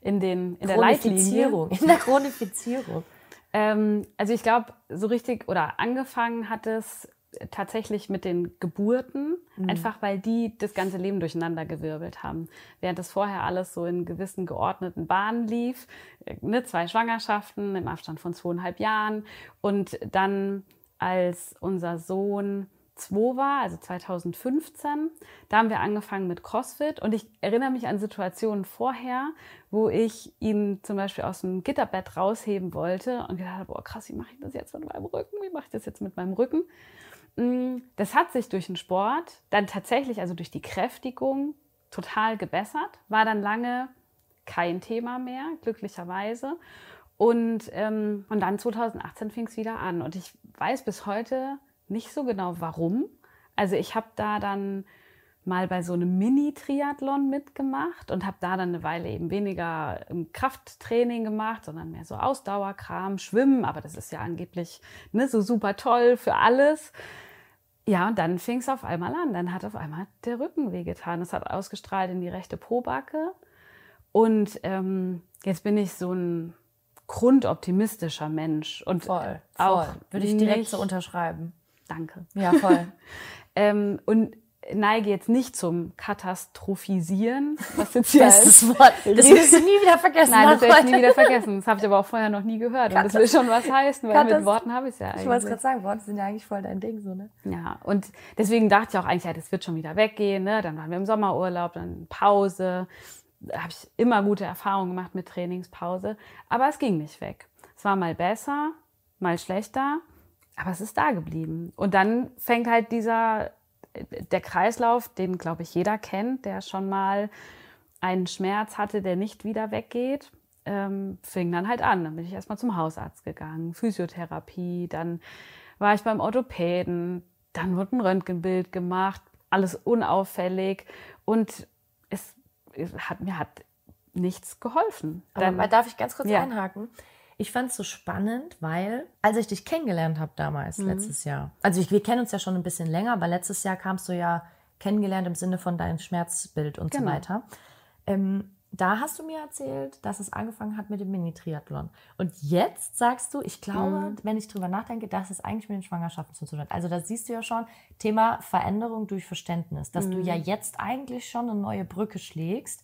In, den, in der Leitlinie. In der Chronifizierung. Ähm, also ich glaube, so richtig oder angefangen hat es tatsächlich mit den Geburten, einfach weil die das ganze Leben durcheinander gewirbelt haben. Während das vorher alles so in gewissen geordneten Bahnen lief, äh, ne, zwei Schwangerschaften im Abstand von zweieinhalb Jahren und dann als unser Sohn zwei war, also 2015, da haben wir angefangen mit CrossFit und ich erinnere mich an Situationen vorher, wo ich ihn zum Beispiel aus dem Gitterbett rausheben wollte und gedacht habe, boah krass, wie mache ich das jetzt mit meinem Rücken? Wie mache ich das jetzt mit meinem Rücken? Mm, Das hat sich durch den Sport dann tatsächlich, also durch die Kräftigung, total gebessert. War dann lange kein Thema mehr, glücklicherweise. Und, ähm, und dann 2018 fing es wieder an. Und ich weiß bis heute nicht so genau, warum. Also ich habe da dann mal bei so einem Mini-Triathlon mitgemacht und habe da dann eine Weile eben weniger Krafttraining gemacht, sondern mehr so Ausdauerkram, Schwimmen. Aber das ist ja angeblich ne, so super toll für alles. Ja, und dann fing es auf einmal an. Dann hat auf einmal der Rücken wehgetan. Es hat ausgestrahlt in die rechte Pobacke. Und ähm, jetzt bin ich so ein grundoptimistischer Mensch. Und Voll. auch Voll. Würde ich direkt nicht- so unterschreiben. Danke. Ja, voll. Ähm, und neige jetzt nicht zum Katastrophisieren, was jetzt hier Bestes als- Wort. Das wirst du nie wieder vergessen. Nein, das werde ich nie wieder vergessen. Das habe ich aber auch vorher noch nie gehört. Und das will schon was heißen, weil Katas- mit Worten habe ich es ja Ich wollte es eigentlich. gerade sagen, Worte sind ja eigentlich voll dein Ding, so, ne? Ja, und deswegen dachte ich auch eigentlich, ja, das wird schon wieder weggehen. Ne? Dann waren wir im Sommerurlaub, dann Pause. Da habe ich immer gute Erfahrungen gemacht mit Trainingspause. Aber es ging nicht weg. Es war mal besser, mal schlechter, aber es ist da geblieben. Und dann fängt halt dieser, der Kreislauf, den, glaube ich, jeder kennt, der schon mal einen Schmerz hatte, der nicht wieder weggeht, ähm, fing dann halt an. Dann bin ich erstmal zum Hausarzt gegangen, Physiotherapie, dann war ich beim Orthopäden, dann wurde ein Röntgenbild gemacht, alles unauffällig und es, es hat mir hat nichts geholfen. Dann, Aber darf ich ganz kurz ja. einhaken? Ich fand es so spannend, weil als ich dich kennengelernt habe damals, mhm. letztes Jahr, also ich, wir kennen uns ja schon ein bisschen länger, aber letztes Jahr kamst du ja kennengelernt im Sinne von deinem Schmerzbild und genau. so weiter. Ähm, da hast du mir erzählt, dass es angefangen hat mit dem Mini-Triathlon. Und jetzt sagst du, ich glaube, mhm. wenn ich drüber nachdenke, dass es eigentlich mit den Schwangerschaften zu tun hat. Also da siehst du ja schon, Thema Veränderung durch Verständnis, dass mhm. du ja jetzt eigentlich schon eine neue Brücke schlägst.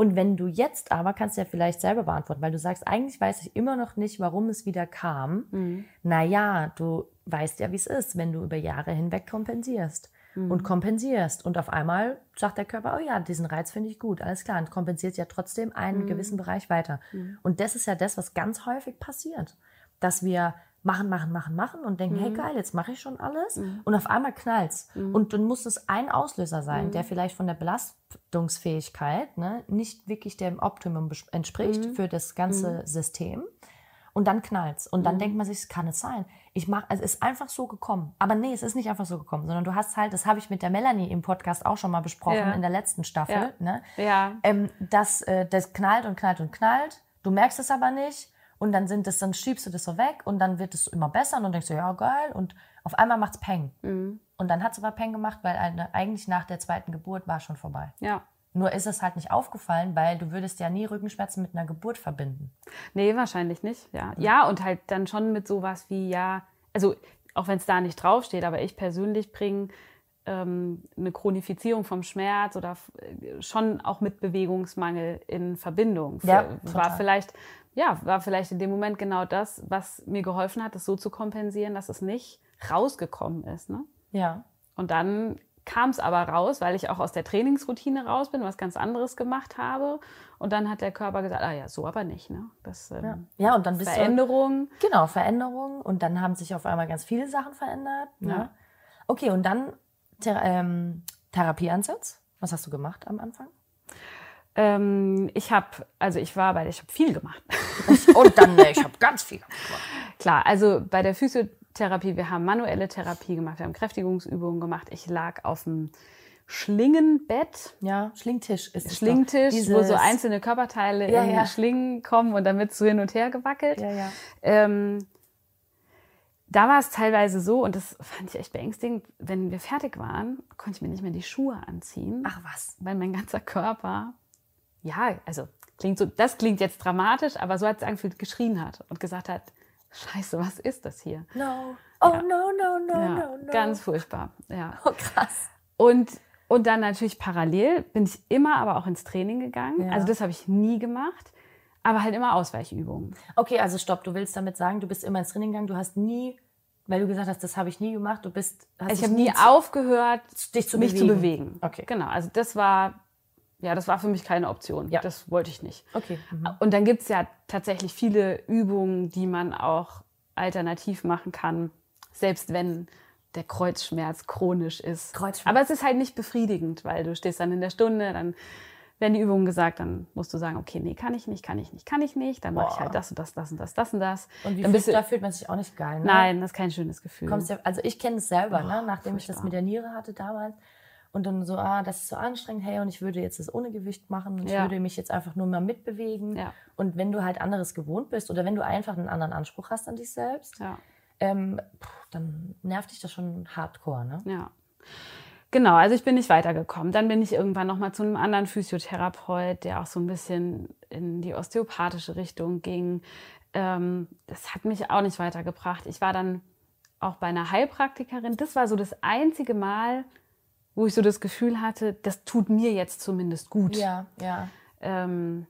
Und wenn du jetzt aber, kannst du ja vielleicht selber beantworten, weil du sagst, eigentlich weiß ich immer noch nicht, warum es wieder kam. Mhm. Naja, du weißt ja, wie es ist, wenn du über Jahre hinweg kompensierst mhm. und kompensierst. Und auf einmal sagt der Körper, oh ja, diesen Reiz finde ich gut, alles klar, und kompensiert ja trotzdem einen mhm. gewissen Bereich weiter. Mhm. Und das ist ja das, was ganz häufig passiert, dass wir machen, machen, machen, machen und denken, hey mhm. geil, jetzt mache ich schon alles mhm. und auf einmal knallt's. Mhm. Und dann muss es ein Auslöser sein, der vielleicht von der Belastungsfähigkeit ne, nicht wirklich dem Optimum entspricht für das ganze System. Und dann knallt's. Und dann mhm. denkt man sich, es kann es sein. Ich mach, also es ist einfach so gekommen. Aber nee, es ist nicht einfach so gekommen, sondern du hast halt, das habe ich mit der Melanie im Podcast auch schon mal besprochen, ja. in der letzten Staffel, ja. ne? Ja. Ähm, dass äh, das knallt und knallt und knallt. Du merkst es aber nicht. Und dann sind das, dann schiebst du das so weg und dann wird es immer besser und dann denkst du, ja, geil. Und auf einmal macht's Peng. Mhm. Und dann hat's aber Peng gemacht, weil eine, eigentlich nach der zweiten Geburt war schon vorbei. Ja. Nur ist es halt nicht aufgefallen, weil du würdest ja nie Rückenschmerzen mit einer Geburt verbinden. Nee, wahrscheinlich nicht, ja. Ja, und halt dann schon mit sowas wie, ja, also auch wenn es da nicht draufsteht, aber ich persönlich bringe ähm, eine Chronifizierung vom Schmerz oder äh, schon auch mit Bewegungsmangel in Verbindung. Ja, war vielleicht, ja, war vielleicht in dem Moment genau das, was mir geholfen hat, das so zu kompensieren, dass es nicht rausgekommen ist. Ne? Ja. Und dann kam es aber raus, weil ich auch aus der Trainingsroutine raus bin, was ganz anderes gemacht habe. Und dann hat der Körper gesagt, ah ja, so aber nicht. Ne? Das, ähm, ja. ja, und dann bist Veränderung. Du, genau, Veränderung. Und dann haben sich auf einmal ganz viele Sachen verändert. Ne? Ja. Okay, und dann Thera ähm, Therapieansatz. Was hast du gemacht am Anfang? Ähm, ich habe, also ich war bei, ich habe viel gemacht. und dann, ich habe ganz viel gemacht. Klar, also bei der Physiotherapie Therapie, wir haben manuelle Therapie gemacht, wir haben Kräftigungsübungen gemacht. Ich lag auf dem Schlingenbett. Ja, Schlingtisch ist es Schlingtisch, wo so einzelne Körperteile ja, in ja. Schlingen kommen und dann wird so hin und her gewackelt. Ja, ja. Ähm, da war es teilweise so, und das fand ich echt beängstigend, wenn wir fertig waren, konnte ich mir nicht mehr die Schuhe anziehen. Ach was. Weil mein ganzer Körper, ja, also klingt so, das klingt jetzt dramatisch, aber so hat es angefühlt, geschrien hat und gesagt hat, Scheiße, was ist das hier? No. Oh, ja. no, no, no, ja, no, no. Ganz furchtbar, ja. Oh, krass. Und, und dann natürlich parallel bin ich immer aber auch ins Training gegangen. Ja. Also das habe ich nie gemacht, aber halt immer Ausweichübungen. Okay, also stopp, du willst damit sagen, du bist immer ins Training gegangen, du hast nie weil du gesagt hast, das habe ich nie gemacht. Du bist, hast also ich habe nie aufgehört, dich zu mich bewegen. zu bewegen. Okay. Genau. Also das war ja, das war für mich keine Option. Ja. Das wollte ich nicht. Okay. Mhm. Und dann gibt es ja tatsächlich viele Übungen, die man auch alternativ machen kann, selbst wenn der Kreuzschmerz chronisch ist. Kreuzschmerz. Aber es ist halt nicht befriedigend, weil du stehst dann in der Stunde, dann werden die Übungen gesagt, dann musst du sagen, okay, nee, kann ich nicht, kann ich nicht, kann ich nicht. Dann mache ich halt das und das, das und das, das und das. Und wie dann fühlt, da fühlt man sich auch nicht geil, ne? Nein, das ist kein schönes Gefühl. Kommst ja, also ich kenne es selber, ne? nachdem furchtbar. ich das mit der Niere hatte damals. Und dann so, ah, das ist so anstrengend, hey, und ich würde jetzt das ohne Gewicht machen und ich würde mich jetzt einfach nur mal mitbewegen. Ja. Und wenn du halt anderes gewohnt bist oder wenn du einfach einen anderen Anspruch hast an dich selbst, ja. ähm, dann nervt dich das schon hardcore, ne? Ja. Genau, also ich bin nicht weitergekommen. Dann bin ich irgendwann nochmal zu einem anderen Physiotherapeut, der auch so ein bisschen in die osteopathische Richtung ging. Ähm, das hat mich auch nicht weitergebracht. Ich war dann auch bei einer Heilpraktikerin. Das war so das einzige Mal, wo ich so das Gefühl hatte, das tut mir jetzt zumindest gut. Ja, ja. Ähm,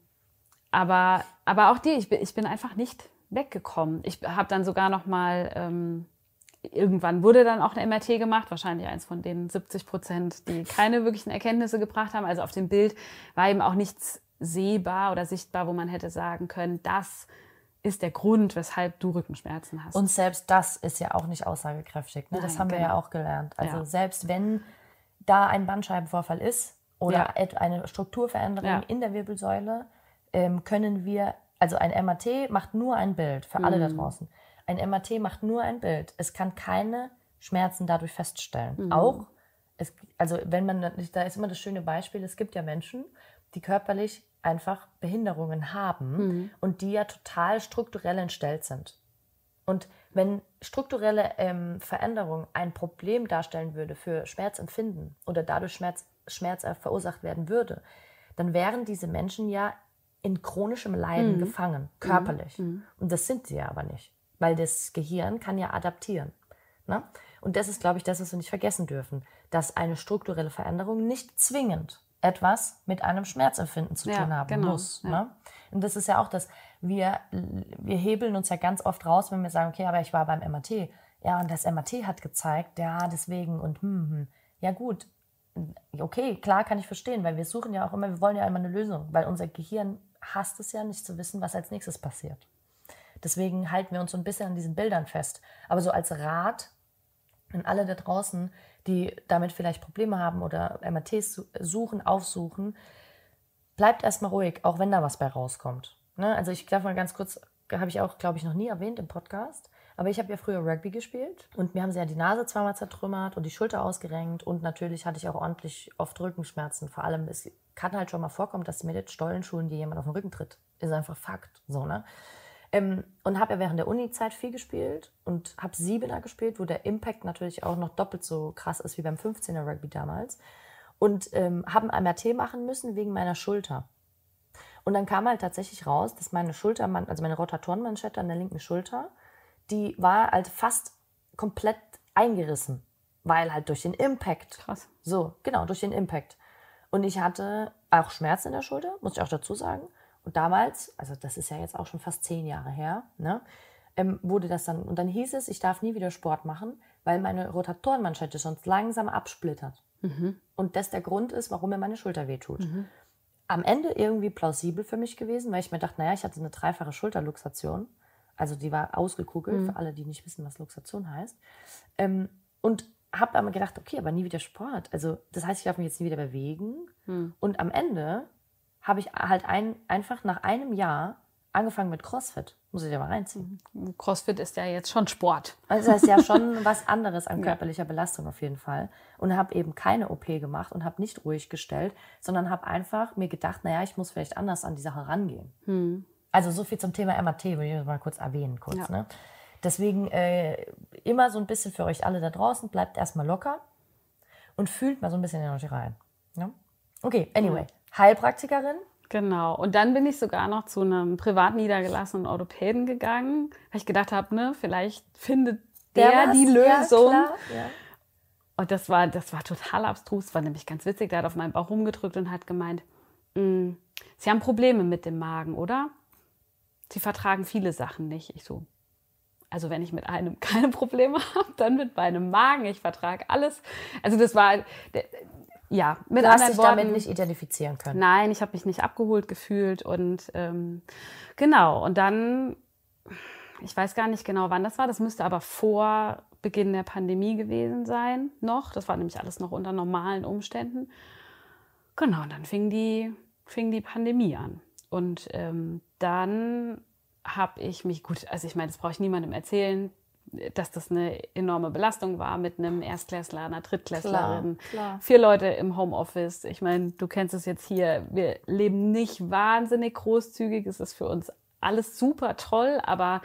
aber, aber auch die, ich bin, ich bin einfach nicht weggekommen. Ich habe dann sogar noch mal ähm, irgendwann wurde dann auch eine MRT gemacht, wahrscheinlich eins von den 70 Prozent, die keine wirklichen Erkenntnisse gebracht haben. Also auf dem Bild war eben auch nichts sehbar oder sichtbar, wo man hätte sagen können, das ist der Grund, weshalb du Rückenschmerzen hast. Und selbst das ist ja auch nicht aussagekräftig. Ne? Nein, das haben genau. wir ja genau. auch gelernt. Also ja. selbst wenn da ein Bandscheibenvorfall ist oder Ja. eine Strukturveränderung Ja. in der Wirbelsäule, ähm, können wir, also ein MRT macht nur ein Bild, für alle da Mhm. draußen. Ein MRT macht nur ein Bild. Es kann keine Schmerzen dadurch feststellen. Mhm. Auch, es, also wenn man, da ist immer das schöne Beispiel, es gibt ja Menschen, die körperlich einfach Behinderungen haben Mhm. und die ja total strukturell entstellt sind. Und wenn strukturelle ähm, Veränderung ein Problem darstellen würde für Schmerzempfinden oder dadurch Schmerz, Schmerz äh, verursacht werden würde, dann wären diese Menschen ja in chronischem Leiden Mhm. gefangen, körperlich. Mhm. Und das sind sie ja aber nicht, weil das Gehirn kann ja adaptieren. Ne? Und das ist, glaube ich, das, was wir nicht vergessen dürfen, dass eine strukturelle Veränderung nicht zwingend etwas mit einem Schmerzempfinden zu Ja, tun haben genau, muss. ja. Ne? Und das ist ja auch das, wir, wir hebeln uns ja ganz oft raus, wenn wir sagen, okay, aber ich war beim MRT. Ja, und das MRT hat gezeigt, ja, deswegen und hm, hm. Ja, gut. Okay, klar kann ich verstehen, weil wir suchen ja auch immer, wir wollen ja immer eine Lösung, weil unser Gehirn hasst es ja nicht zu wissen, was als nächstes passiert. Deswegen halten wir uns so ein bisschen an diesen Bildern fest. Aber so als Rat an alle da draußen, die damit vielleicht Probleme haben oder MRTs su- suchen, aufsuchen, bleibt erstmal ruhig, auch wenn da was bei rauskommt. Ne? Also ich darf mal ganz kurz, habe ich auch, glaube ich, noch nie erwähnt im Podcast, aber ich habe ja früher Rugby gespielt und mir haben sie ja die Nase zweimal zertrümmert und die Schulter ausgerenkt und natürlich hatte ich auch ordentlich oft Rückenschmerzen. Vor allem, es kann halt schon mal vorkommen, dass mit den Stollenschuhen dir jemand auf den Rücken tritt. Ist einfach Fakt. So, ne? Ähm, und habe ja während der Uni-Zeit viel gespielt und habe Siebener gespielt, wo der Impact natürlich auch noch doppelt so krass ist wie beim 15er Rugby damals. Und ähm, habe ein MRT machen müssen wegen meiner Schulter. Und dann kam halt tatsächlich raus, dass meine Schulter, also meine Rotatorenmanschette an der linken Schulter, die war halt fast komplett eingerissen, weil halt durch den Impact. Krass. So, genau, durch den Impact. Und ich hatte auch Schmerzen in der Schulter, muss ich auch dazu sagen. Und damals, also das ist ja jetzt auch schon fast zehn Jahre her, ne, ähm, wurde das dann, und dann hieß es, ich darf nie wieder Sport machen, weil meine Rotatorenmanschette sonst langsam absplittert. Mhm. Und das der Grund ist, warum mir meine Schulter wehtut. Am Ende irgendwie plausibel für mich gewesen, weil ich mir dachte, naja, ich hatte eine dreifache Schulterluxation. Also die war ausgekugelt, für alle, die nicht wissen, was Luxation heißt. Ähm, und habe aber gedacht, okay, aber nie wieder Sport. Also das heißt, ich darf mich jetzt nie wieder bewegen. Hm. Und am Ende habe ich halt ein, einfach nach einem Jahr angefangen mit CrossFit. Muss ich ja mal reinziehen. CrossFit ist ja jetzt schon Sport. Also das ist ja schon was anderes an körperlicher Belastung auf jeden Fall. Und habe eben keine OP gemacht und habe nicht ruhig gestellt, sondern habe einfach mir gedacht, naja, ich muss vielleicht anders an die Sache rangehen. Hm. Also so viel zum Thema MRT, will ich mal kurz erwähnen. Kurz, Ja. ne? Deswegen äh, immer so ein bisschen für euch alle da draußen, bleibt erstmal locker und fühlt mal so ein bisschen in euch rein. Ne? Okay, anyway. Heilpraktikerin, Genau. Und dann bin ich sogar noch zu einem privat niedergelassenen Orthopäden gegangen, weil ich gedacht habe, ne, vielleicht findet der, was? die Ja, Lösung. klar, ja. Und das war, das war total abstrus, war nämlich ganz witzig. Der hat auf meinen Bauch rumgedrückt und hat gemeint, "Mm, Sie haben Probleme mit dem Magen, oder? Sie vertragen viele Sachen nicht. Ich so, also wenn ich mit einem keine Probleme habe, dann mit meinem Magen. Ich vertrage alles. Also das war, der- ja, mit Du hast anderen dich Worten. damit nicht identifizieren können. Nein, ich habe mich nicht abgeholt gefühlt und ähm, genau. Und dann, ich weiß gar nicht genau, wann das war. Das müsste aber vor Beginn der Pandemie gewesen sein, noch. Das war nämlich alles noch unter normalen Umständen. Genau, und dann fing die, fing die Pandemie an. Und ähm, dann habe ich mich, gut, also ich meine, das brauche ich niemandem erzählen, dass das eine enorme Belastung war mit einem Erstklässler, einer Drittklässlerin, klar. vier Leute im Homeoffice. Ich meine, du kennst es jetzt hier. Wir leben nicht wahnsinnig großzügig. Es ist für uns alles super toll, aber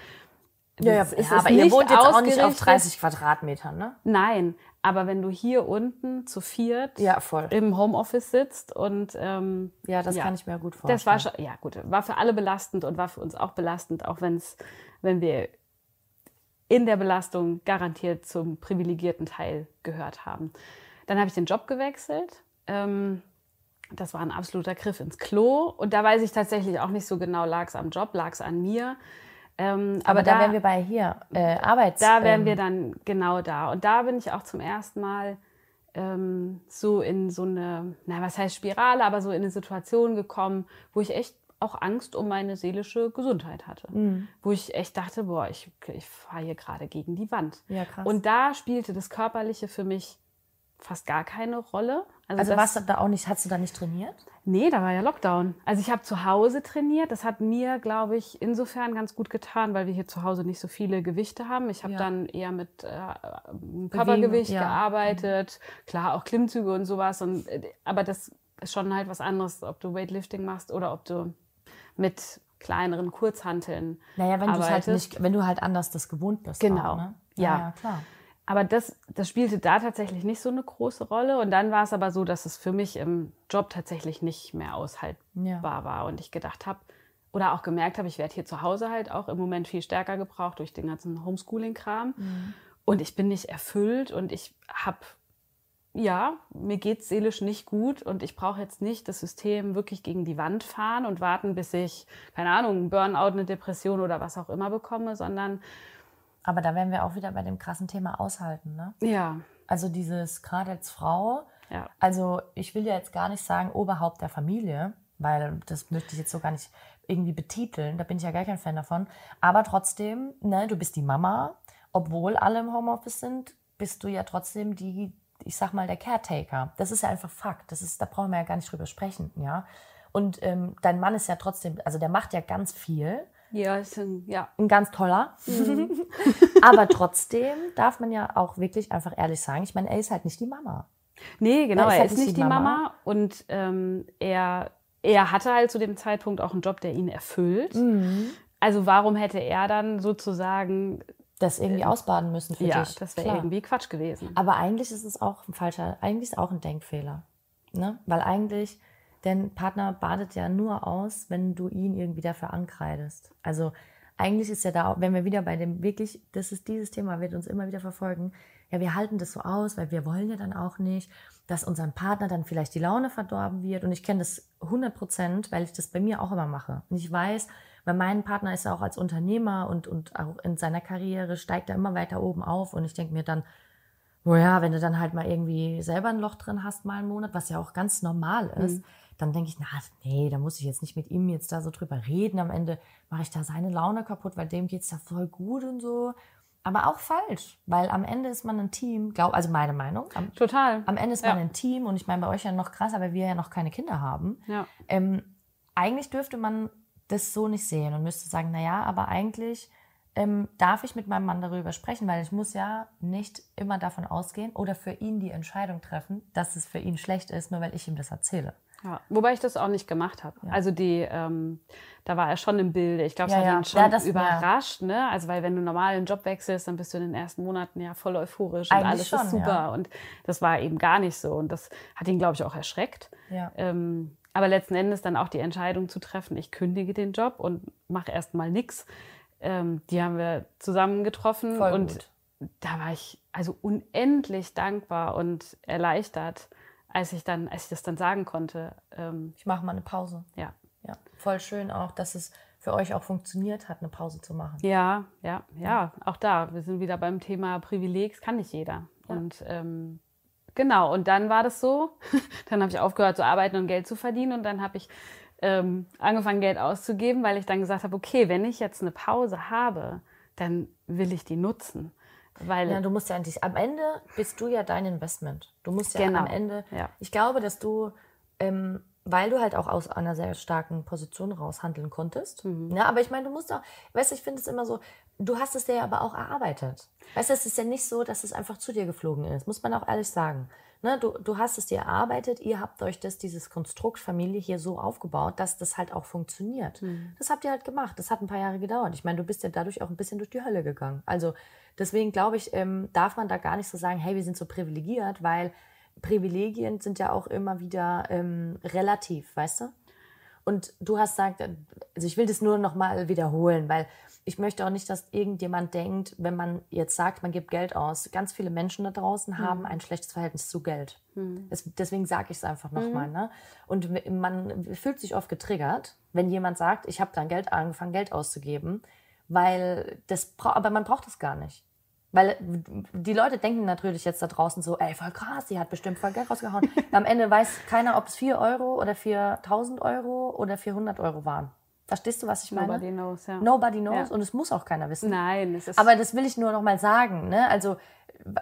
Ja, ja, ja aber ihr wohnt jetzt auch nicht auf ausgerichtet. 30 Quadratmetern, ne? Nein, aber wenn du hier unten zu viert Ja, im Homeoffice sitzt und ähm, Ja, das Ja. kann ich mir gut vorstellen. das war schon, ja gut, war für alle belastend und war für uns auch belastend, auch wenn es, wenn wir in der Belastung garantiert zum privilegierten Teil gehört haben. Dann habe ich den Job gewechselt. Ähm, das war ein absoluter Griff ins Klo. Und da weiß ich tatsächlich auch nicht so genau, lag es am Job, lag es an mir. Ähm, Aber, da, wären wir bei hier, äh, Arbeits... da wären ähm, wir dann genau da. Und da bin ich auch zum ersten Mal ähm, so in so eine, na was heißt Spirale, aber so in eine Situation gekommen, wo ich echt auch Angst um meine seelische Gesundheit hatte. Mhm. Wo ich echt dachte, boah, ich, ich fahre hier gerade gegen die Wand. Ja, krass. Und da spielte das Körperliche für mich fast gar keine Rolle. Also, also warst du da auch nicht, hast du da nicht trainiert? Nee, da war ja Lockdown. Also ich habe zu Hause trainiert. Das hat mir, glaube ich, insofern ganz gut getan, weil wir hier zu Hause nicht so viele Gewichte haben. Ich habe ja. dann eher mit äh, Körpergewicht ja. gearbeitet. Klar, auch Klimmzüge und sowas. Und, äh, aber das ist schon halt was anderes, ob du Weightlifting machst oder ob du mit kleineren Kurzhanteln Naja, wenn, halt nicht, wenn du halt anders das gewohnt bist. Genau. Auch, ne? ja. ja, klar. Aber das, das spielte da tatsächlich nicht so eine große Rolle. Und dann war es aber so, dass es für mich im Job tatsächlich nicht mehr aushaltbar ja. war. Und ich gedacht habe, oder auch gemerkt habe, ich werde hier zu Hause halt auch im Moment viel stärker gebraucht durch den ganzen Homeschooling-Kram. Mhm. Und ich bin nicht erfüllt und ich habe, ja, mir geht es seelisch nicht gut und ich brauche jetzt nicht das System wirklich gegen die Wand fahren und warten, bis ich, keine Ahnung, einen Burnout, eine Depression oder was auch immer bekomme, sondern aber da wären wir auch wieder bei dem krassen Thema aushalten, ne? Ja. Also dieses, gerade als Frau, ja. also ich will ja jetzt gar nicht sagen Oberhaupt der Familie, weil das möchte ich jetzt so gar nicht irgendwie betiteln, da bin ich ja gar kein Fan davon. Aber trotzdem, ne, du bist die Mama, obwohl alle im Homeoffice sind, bist du ja trotzdem die, ich sag mal, der Caretaker. Das ist ja einfach Fakt. Das ist, da brauchen wir ja gar nicht drüber sprechen, ja. Und ähm, dein Mann ist ja trotzdem, also der macht ja ganz viel. Ja, ist ein, ja. ein ganz toller. Mhm. Aber trotzdem darf man ja auch wirklich einfach ehrlich sagen, ich meine, er ist halt nicht die Mama. Nee, genau, er ist, er halt ist nicht die Mama, Mama und ähm, er, er hatte halt zu dem Zeitpunkt auch einen Job, der ihn erfüllt. Mhm. Also warum hätte er dann sozusagen das irgendwie äh, ausbaden müssen für ja, dich? das wäre irgendwie Quatsch gewesen. Aber eigentlich ist es auch ein falscher, eigentlich ist es auch ein Denkfehler. Ne? Weil eigentlich denn Partner badet ja nur aus, wenn du ihn irgendwie dafür ankreidest. Also eigentlich ist ja da, wenn wir wieder bei dem wirklich, das ist dieses Thema, wird uns immer wieder verfolgen. Ja, wir halten das so aus, weil wir wollen ja dann auch nicht, dass unserem Partner dann vielleicht die Laune verdorben wird. Und ich kenne das 100 Prozent, weil ich das bei mir auch immer mache. Und ich weiß, weil mein Partner ist ja auch als Unternehmer und, und auch in seiner Karriere steigt er immer weiter oben auf. Und ich denke mir dann, naja, wenn du dann halt mal irgendwie selber ein Loch drin hast, mal einen Monat, was ja auch ganz normal ist, mhm dann denke ich, na, nee, da muss ich jetzt nicht mit ihm jetzt da so drüber reden. Am Ende mache ich da seine Laune kaputt, weil dem geht es da voll gut und so. Aber auch falsch, weil am Ende ist man ein Team, glaub, also meine Meinung. Am, Total. Am Ende ist man ein Team und ich meine bei euch ja noch krasser, weil wir ja noch keine Kinder haben. Ja. Ähm, eigentlich dürfte man das so nicht sehen und müsste sagen, naja, aber eigentlich ähm, darf ich mit meinem Mann darüber sprechen, weil ich muss ja nicht immer davon ausgehen oder für ihn die Entscheidung treffen, dass es für ihn schlecht ist, nur weil ich ihm das erzähle. Ja, wobei ich das auch nicht gemacht habe. Ja. Also die, ähm, da war er schon im Bilde. Ich glaube, es ja, hat ihn schon überrascht. Ne? Also weil wenn du normal einen Job wechselst, dann bist du in den ersten Monaten ja voll euphorisch Eigentlich und alles schon, ist super. Und das war eben gar nicht so. Und das hat ihn, glaube ich, auch erschreckt. Ähm, aber letzten Endes dann auch die Entscheidung zu treffen, ich kündige den Job und mache erstmal nichts. Ähm, die haben wir zusammen getroffen voll und gut. da war ich also unendlich dankbar und erleichtert als ich dann, als ich das dann sagen konnte. Ähm, ich mache mal eine Pause. Ja. Ja. Voll schön auch, dass es für euch auch funktioniert hat, eine Pause zu machen. Ja, ja, ja, auch da. Wir sind wieder beim Thema Privileg, das kann nicht jeder. Ja. Und ähm, genau, und dann war das so. dann habe ich aufgehört zu arbeiten und Geld zu verdienen und dann habe ich ähm, angefangen, Geld auszugeben, weil ich dann gesagt habe, okay, wenn ich jetzt eine Pause habe, dann will ich die nutzen. Weil ja, du musst ja eigentlich, am Ende bist du ja dein Investment. Du musst ja genau. am Ende, ja. ich glaube, dass du, ähm, weil du halt auch aus einer sehr starken Position raus handeln konntest. Mhm. Ja, aber ich meine, du musst auch, weißt du, ich finde es immer so, du hast es dir aber auch erarbeitet. Weißt du, es ist ja nicht so, dass es einfach zu dir geflogen ist, muss man auch ehrlich sagen. Ne, du, du hast es dir erarbeitet, ihr habt euch das, dieses Konstrukt Familie hier so aufgebaut, dass das halt auch funktioniert. Mhm. Das habt ihr halt gemacht. Das hat ein paar Jahre gedauert. Ich meine, du bist ja dadurch auch ein bisschen durch die Hölle gegangen. Also deswegen glaube ich, ähm, darf man da gar nicht so sagen, hey, wir sind so privilegiert, weil Privilegien sind ja auch immer wieder ähm, relativ, weißt du? Und du hast gesagt, also ich will das nur noch mal wiederholen, weil ich möchte auch nicht, dass irgendjemand denkt, wenn man jetzt sagt, man gibt Geld aus. Ganz viele Menschen da draußen mhm. haben ein schlechtes Verhältnis zu Geld. Mhm. Das, deswegen sage ich es einfach nochmal. Mhm. Ne? Und man fühlt sich oft getriggert, wenn jemand sagt, ich habe dann Geld angefangen, Geld auszugeben, weil das, aber man braucht das gar nicht. Weil die Leute denken natürlich jetzt da draußen so, ey, voll krass, die hat bestimmt voll Geld rausgehauen. Am Ende weiß keiner, ob es 4 Euro oder 4.000 Euro oder 400 Euro waren. Verstehst du, was ich meine? Nobody knows, ja. Nobody knows ja. und es muss auch keiner wissen. Nein, es ist. Aber das will ich nur noch mal sagen, ne? Also,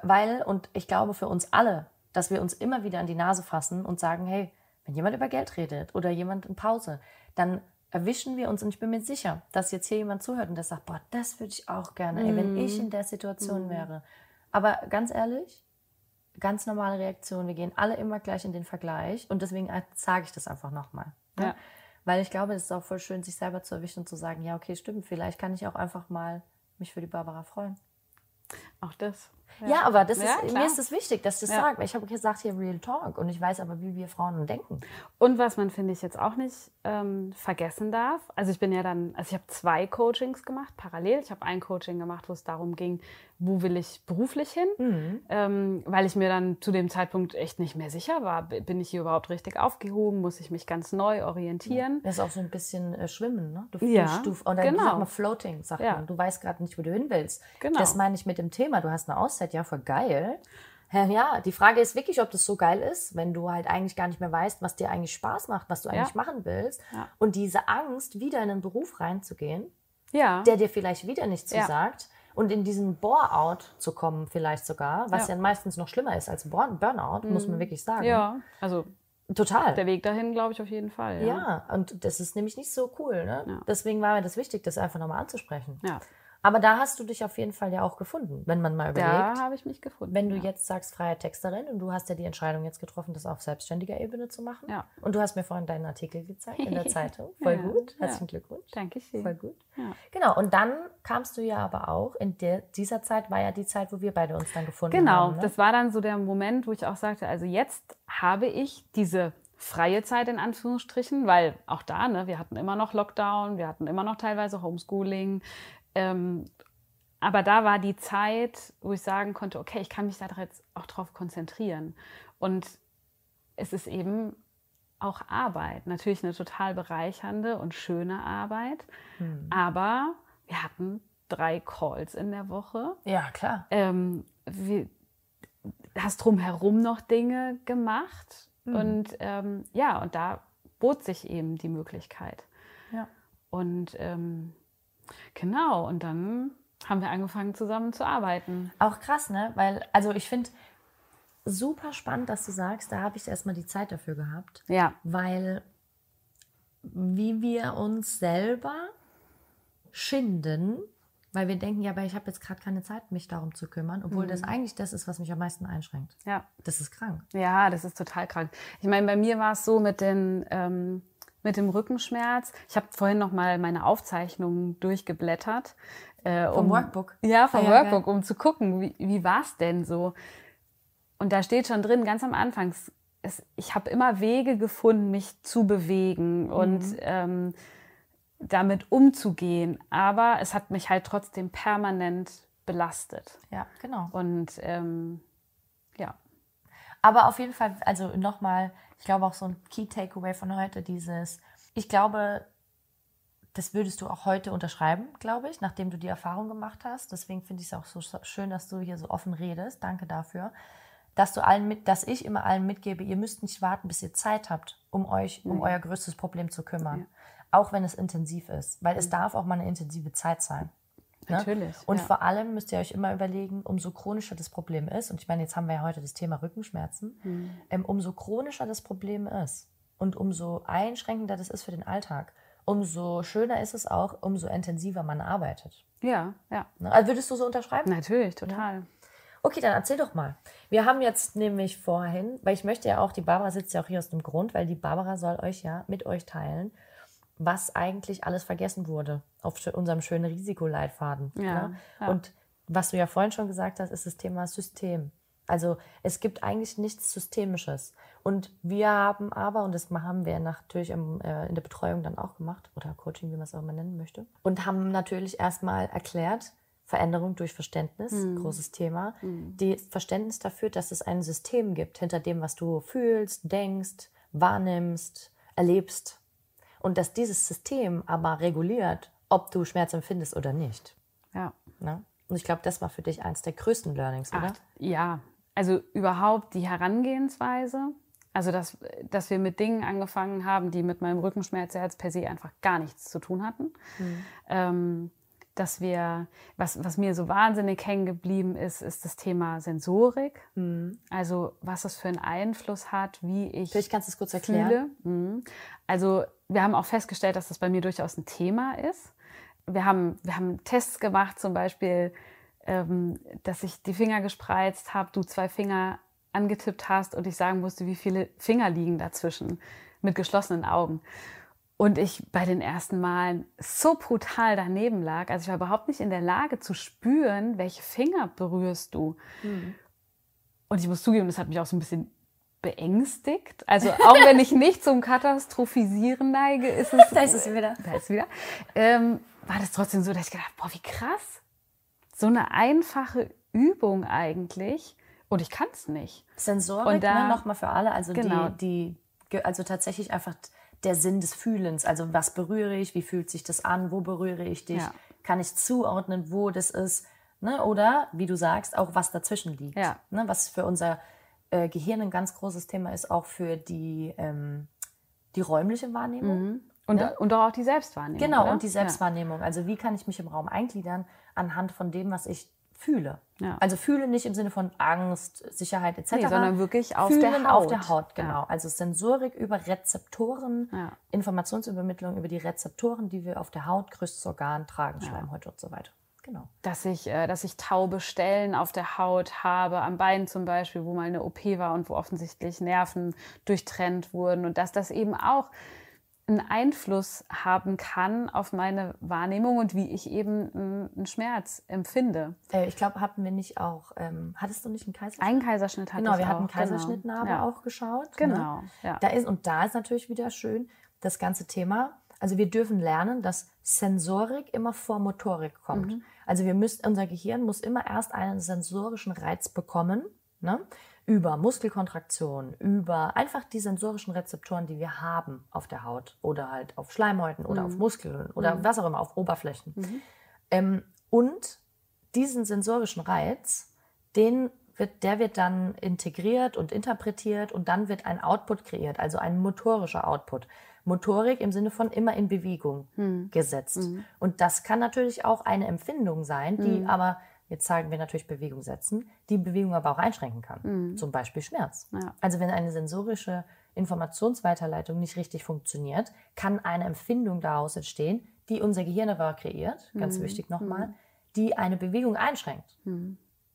weil, und ich glaube für uns alle, dass wir uns immer wieder an die Nase fassen und sagen, hey, wenn jemand über Geld redet oder jemand in Pause, dann erwischen wir uns und ich bin mir sicher, dass jetzt hier jemand zuhört und der sagt, boah, das würde ich auch gerne, ey, wenn ich in der Situation wäre. Aber ganz ehrlich, ganz normale Reaktion, wir gehen alle immer gleich in den Vergleich und deswegen sage ich das einfach nochmal. Ne? Ja. Weil ich glaube, es ist auch voll schön, sich selber zu erwischen und zu sagen, ja, okay, stimmt, vielleicht kann ich auch einfach mal mich für die Barbara freuen. Auch das. Ja, aber das Ja, ist, mir ist es wichtig, dass du das Ja. sagst. Weil ich habe gesagt, hier Real Talk und ich weiß aber, wie wir Frauen denken. Und was man, finde ich, jetzt auch nicht ähm, vergessen darf, also ich bin ja dann, also ich habe zwei Coachings gemacht, parallel. Ich habe ein Coaching gemacht, wo es darum ging, wo will ich beruflich hin, Mhm. ähm, weil ich mir dann zu dem Zeitpunkt echt nicht mehr sicher war, bin ich hier überhaupt richtig aufgehoben, muss ich mich ganz neu orientieren. Das ist auch so ein bisschen äh, Schwimmen, ne? Du, Ja, du, oder genau. sag mal Floating, sagt Ja. man. Du weißt gerade nicht, wo du hin willst. Genau. Das meine ich mit dem Thema. Du hast eine Auszeit, ja, voll geil. Ja, die Frage ist wirklich, ob das so geil ist, wenn du halt eigentlich gar nicht mehr weißt, was dir eigentlich Spaß macht, was du Ja. eigentlich machen willst. Ja. Und diese Angst, wieder in einen Beruf reinzugehen, Ja, der dir vielleicht wieder nichts Ja. zusagt und in diesen Bore-out zu kommen vielleicht sogar, was ja, meistens noch schlimmer ist als Burn Burnout, muss man wirklich sagen. ja, also Total. der Weg dahin, glaube ich, auf jeden Fall. Ja. Ja, und das ist nämlich nicht so cool. Ne? Ja. Deswegen war mir das wichtig, das einfach nochmal anzusprechen. ja. Aber da hast du dich auf jeden Fall ja auch gefunden, wenn man mal Da überlegt. habe ich mich gefunden. Wenn du ja. jetzt sagst, freie Texterin und du hast ja die Entscheidung jetzt getroffen, das auf selbstständiger Ebene zu machen. Ja. Und du hast mir vorhin deinen Artikel gezeigt in der Zeitung. Voll Ja, gut. Herzlichen Glückwunsch. Dankeschön. Voll gut. Genau. Und dann kamst du ja aber auch, in der, dieser Zeit war ja die Zeit, wo wir beide uns dann gefunden Genau, haben. Ne? das war dann so der Moment, wo ich auch sagte, also jetzt habe ich diese freie Zeit in Anführungsstrichen, weil auch da, ne, wir hatten immer noch Lockdown, wir hatten immer noch teilweise Homeschooling. Ähm, aber da war die Zeit, wo ich sagen konnte, okay, ich kann mich da jetzt auch drauf konzentrieren. Und es ist eben auch Arbeit. Natürlich eine total bereichernde und schöne Arbeit. Hm. Aber wir hatten drei Calls in der Woche ja, klar. ähm, wie, hast drumherum noch Dinge gemacht. Mhm. Und ähm, ja, und da bot sich eben die Möglichkeit. Ja. Und ähm, genau, und dann haben wir angefangen zusammen zu arbeiten. Auch krass, ne? Weil, also ich finde super spannend, dass du sagst, da habe ich erstmal die Zeit dafür gehabt. Ja, weil wie wir uns selber schinden, weil wir denken, ja, aber ich habe jetzt gerade keine Zeit, mich darum zu kümmern, obwohl das eigentlich das ist, was mich am meisten einschränkt. ja. Das ist krank. Ja, das ist total krank. Ich meine, bei mir war es so mit, den, ähm, mit dem Rückenschmerz. Ich habe vorhin noch mal meine Aufzeichnungen durchgeblättert. Äh, Vom um, Workbook? Ja, vom Ah, ja, Workbook, um zu gucken, wie, wie war es denn so. Und da steht schon drin, ganz am Anfang, es, ich habe immer Wege gefunden, mich zu bewegen und ähm, damit umzugehen. Aber es hat mich halt trotzdem permanent belastet. Ja, genau. Und ähm, ja, Aber auf jeden Fall, also nochmal, ich glaube auch so ein Key Takeaway von heute, dieses, ich glaube, das würdest du auch heute unterschreiben, glaube ich, nachdem du die Erfahrung gemacht hast. Deswegen finde ich es auch so schön, dass du hier so offen redest. Danke dafür. Dass du allen mit, dass ich immer allen mitgebe, ihr müsst nicht warten, bis ihr Zeit habt, um euch um euer größtes Problem zu kümmern. Auch wenn es intensiv ist. Weil es darf auch mal eine intensive Zeit sein. Ne? Natürlich, Und ja. vor allem müsst ihr euch immer überlegen, umso chronischer das Problem ist, und ich meine, jetzt haben wir ja heute das Thema Rückenschmerzen, Hm. ähm, umso chronischer das Problem ist und umso einschränkender das ist für den Alltag, umso schöner ist es auch, umso intensiver man arbeitet. ja, ja. Ne? Also würdest du so unterschreiben? Natürlich, total. Okay, dann erzähl doch mal. Wir haben jetzt nämlich vorhin, weil ich möchte ja auch, die Barbara sitzt ja auch hier aus dem Grund, weil die Barbara soll euch ja mit euch teilen, was eigentlich alles vergessen wurde auf unserem schönen Risikoleitfaden. Ja, ne? ja. Und was du ja vorhin schon gesagt hast, ist das Thema System. Also es gibt eigentlich nichts Systemisches. Und wir haben aber, und das haben wir natürlich im, äh, in der Betreuung dann auch gemacht, oder Coaching, wie man es auch immer nennen möchte, und haben natürlich erstmal erklärt, Veränderung durch Verständnis, großes Thema, die Verständnis dafür, dass es ein System gibt hinter dem, was du fühlst, denkst, wahrnimmst, erlebst. Und dass dieses System aber reguliert, ob du Schmerz empfindest oder nicht. Ja. Ne? Und ich glaube, das war für dich eins der größten Learnings, oder? Ach, ja, also überhaupt die Herangehensweise. Also, dass, dass wir mit Dingen angefangen haben, die mit meinem Rückenschmerz jetzt per se einfach gar nichts zu tun hatten. Mhm. Ähm, dass wir, was, was mir so wahnsinnig hängen geblieben ist, ist das Thema Sensorik. Mhm. Also was es für einen Einfluss hat, wie ich. Vielleicht kannst du es kurz erklären. Mhm. Also wir haben auch festgestellt, dass das bei mir durchaus ein Thema ist. Wir haben, wir haben Tests gemacht, zum Beispiel, ähm, dass ich die Finger gespreizt habe, du zwei Finger angetippt hast und ich sagen musste, wie viele Finger liegen dazwischen mit geschlossenen Augen. Und ich bei den ersten Malen so brutal daneben lag. Also ich war überhaupt nicht in der Lage zu spüren, welche Finger berührst du. Mhm. Und ich muss zugeben, das hat mich auch so ein bisschen beängstigt. Also auch wenn ich nicht zum Katastrophisieren neige, ist es. da ist es wieder. Da ist es wieder. Ähm, war das trotzdem so, dass ich gedacht boah, wie krass. So eine einfache Übung eigentlich. Und ich kann es nicht. Sensorik, und da, ne, nochmal für alle, also genau. die, die, also tatsächlich einfach der Sinn des Fühlens. Also was berühre ich, wie fühlt sich das an, wo berühre ich dich, ja. kann ich zuordnen, wo das ist. Ne? Oder, wie du sagst, auch was dazwischen liegt. Ja. Ne? Was für unser äh, Gehirn ein ganz großes Thema ist, auch für die, ähm, die räumliche Wahrnehmung. Mhm. Und, ne? und auch die Selbstwahrnehmung. Genau, oder? und die Selbstwahrnehmung. Ja. Also wie kann ich mich im Raum eingliedern anhand von dem, was ich fühle. Ja. Also fühle nicht im Sinne von Angst, Sicherheit etc., nee, sondern wirklich auf der Haut. auf der Haut, genau. Ja. Also Sensorik über Rezeptoren, ja. Informationsübermittlung über die Rezeptoren, die wir auf der Haut, größtes Organ tragen, Schleimhäute und so weiter. Genau. Dass ich, äh, dass ich taube Stellen auf der Haut habe, am Bein zum Beispiel, wo mal eine OP war und wo offensichtlich Nerven durchtrennt wurden und dass das eben auch einen Einfluss haben kann auf meine Wahrnehmung und wie ich eben einen Schmerz empfinde. Äh, ich glaube, hatten wir nicht auch, ähm, hattest du nicht einen Kaiserschnitt? Einen Kaiserschnitt hatte genau, ich wir hatten einen Kaiserschnittnarbe genau. auch geschaut. Ne? Genau, ne? ja. Da ist, und da ist natürlich wieder schön, das ganze Thema, also wir dürfen lernen, dass Sensorik immer vor Motorik kommt. Mhm. Also wir müssen, unser Gehirn muss immer erst einen sensorischen Reiz bekommen, ne? über Muskelkontraktion, über einfach die sensorischen Rezeptoren, die wir haben auf der Haut oder halt auf Schleimhäuten oder mhm. auf Muskeln oder mhm. was auch immer, auf Oberflächen. Mhm. Ähm, und diesen sensorischen Reiz, den wird, der wird dann integriert und interpretiert und dann wird ein Output kreiert, also ein motorischer Output. Motorik im Sinne von immer in Bewegung mhm. gesetzt. Mhm. Und das kann natürlich auch eine Empfindung sein, die mhm. aber jetzt sagen wir natürlich Bewegung setzen, die Bewegung aber auch einschränken kann. Mhm. Zum Beispiel Schmerz. Ja. Also wenn eine sensorische Informationsweiterleitung nicht richtig funktioniert, kann eine Empfindung daraus entstehen, die unser Gehirn aber kreiert, ganz mhm. wichtig nochmal, mhm. die eine Bewegung einschränkt.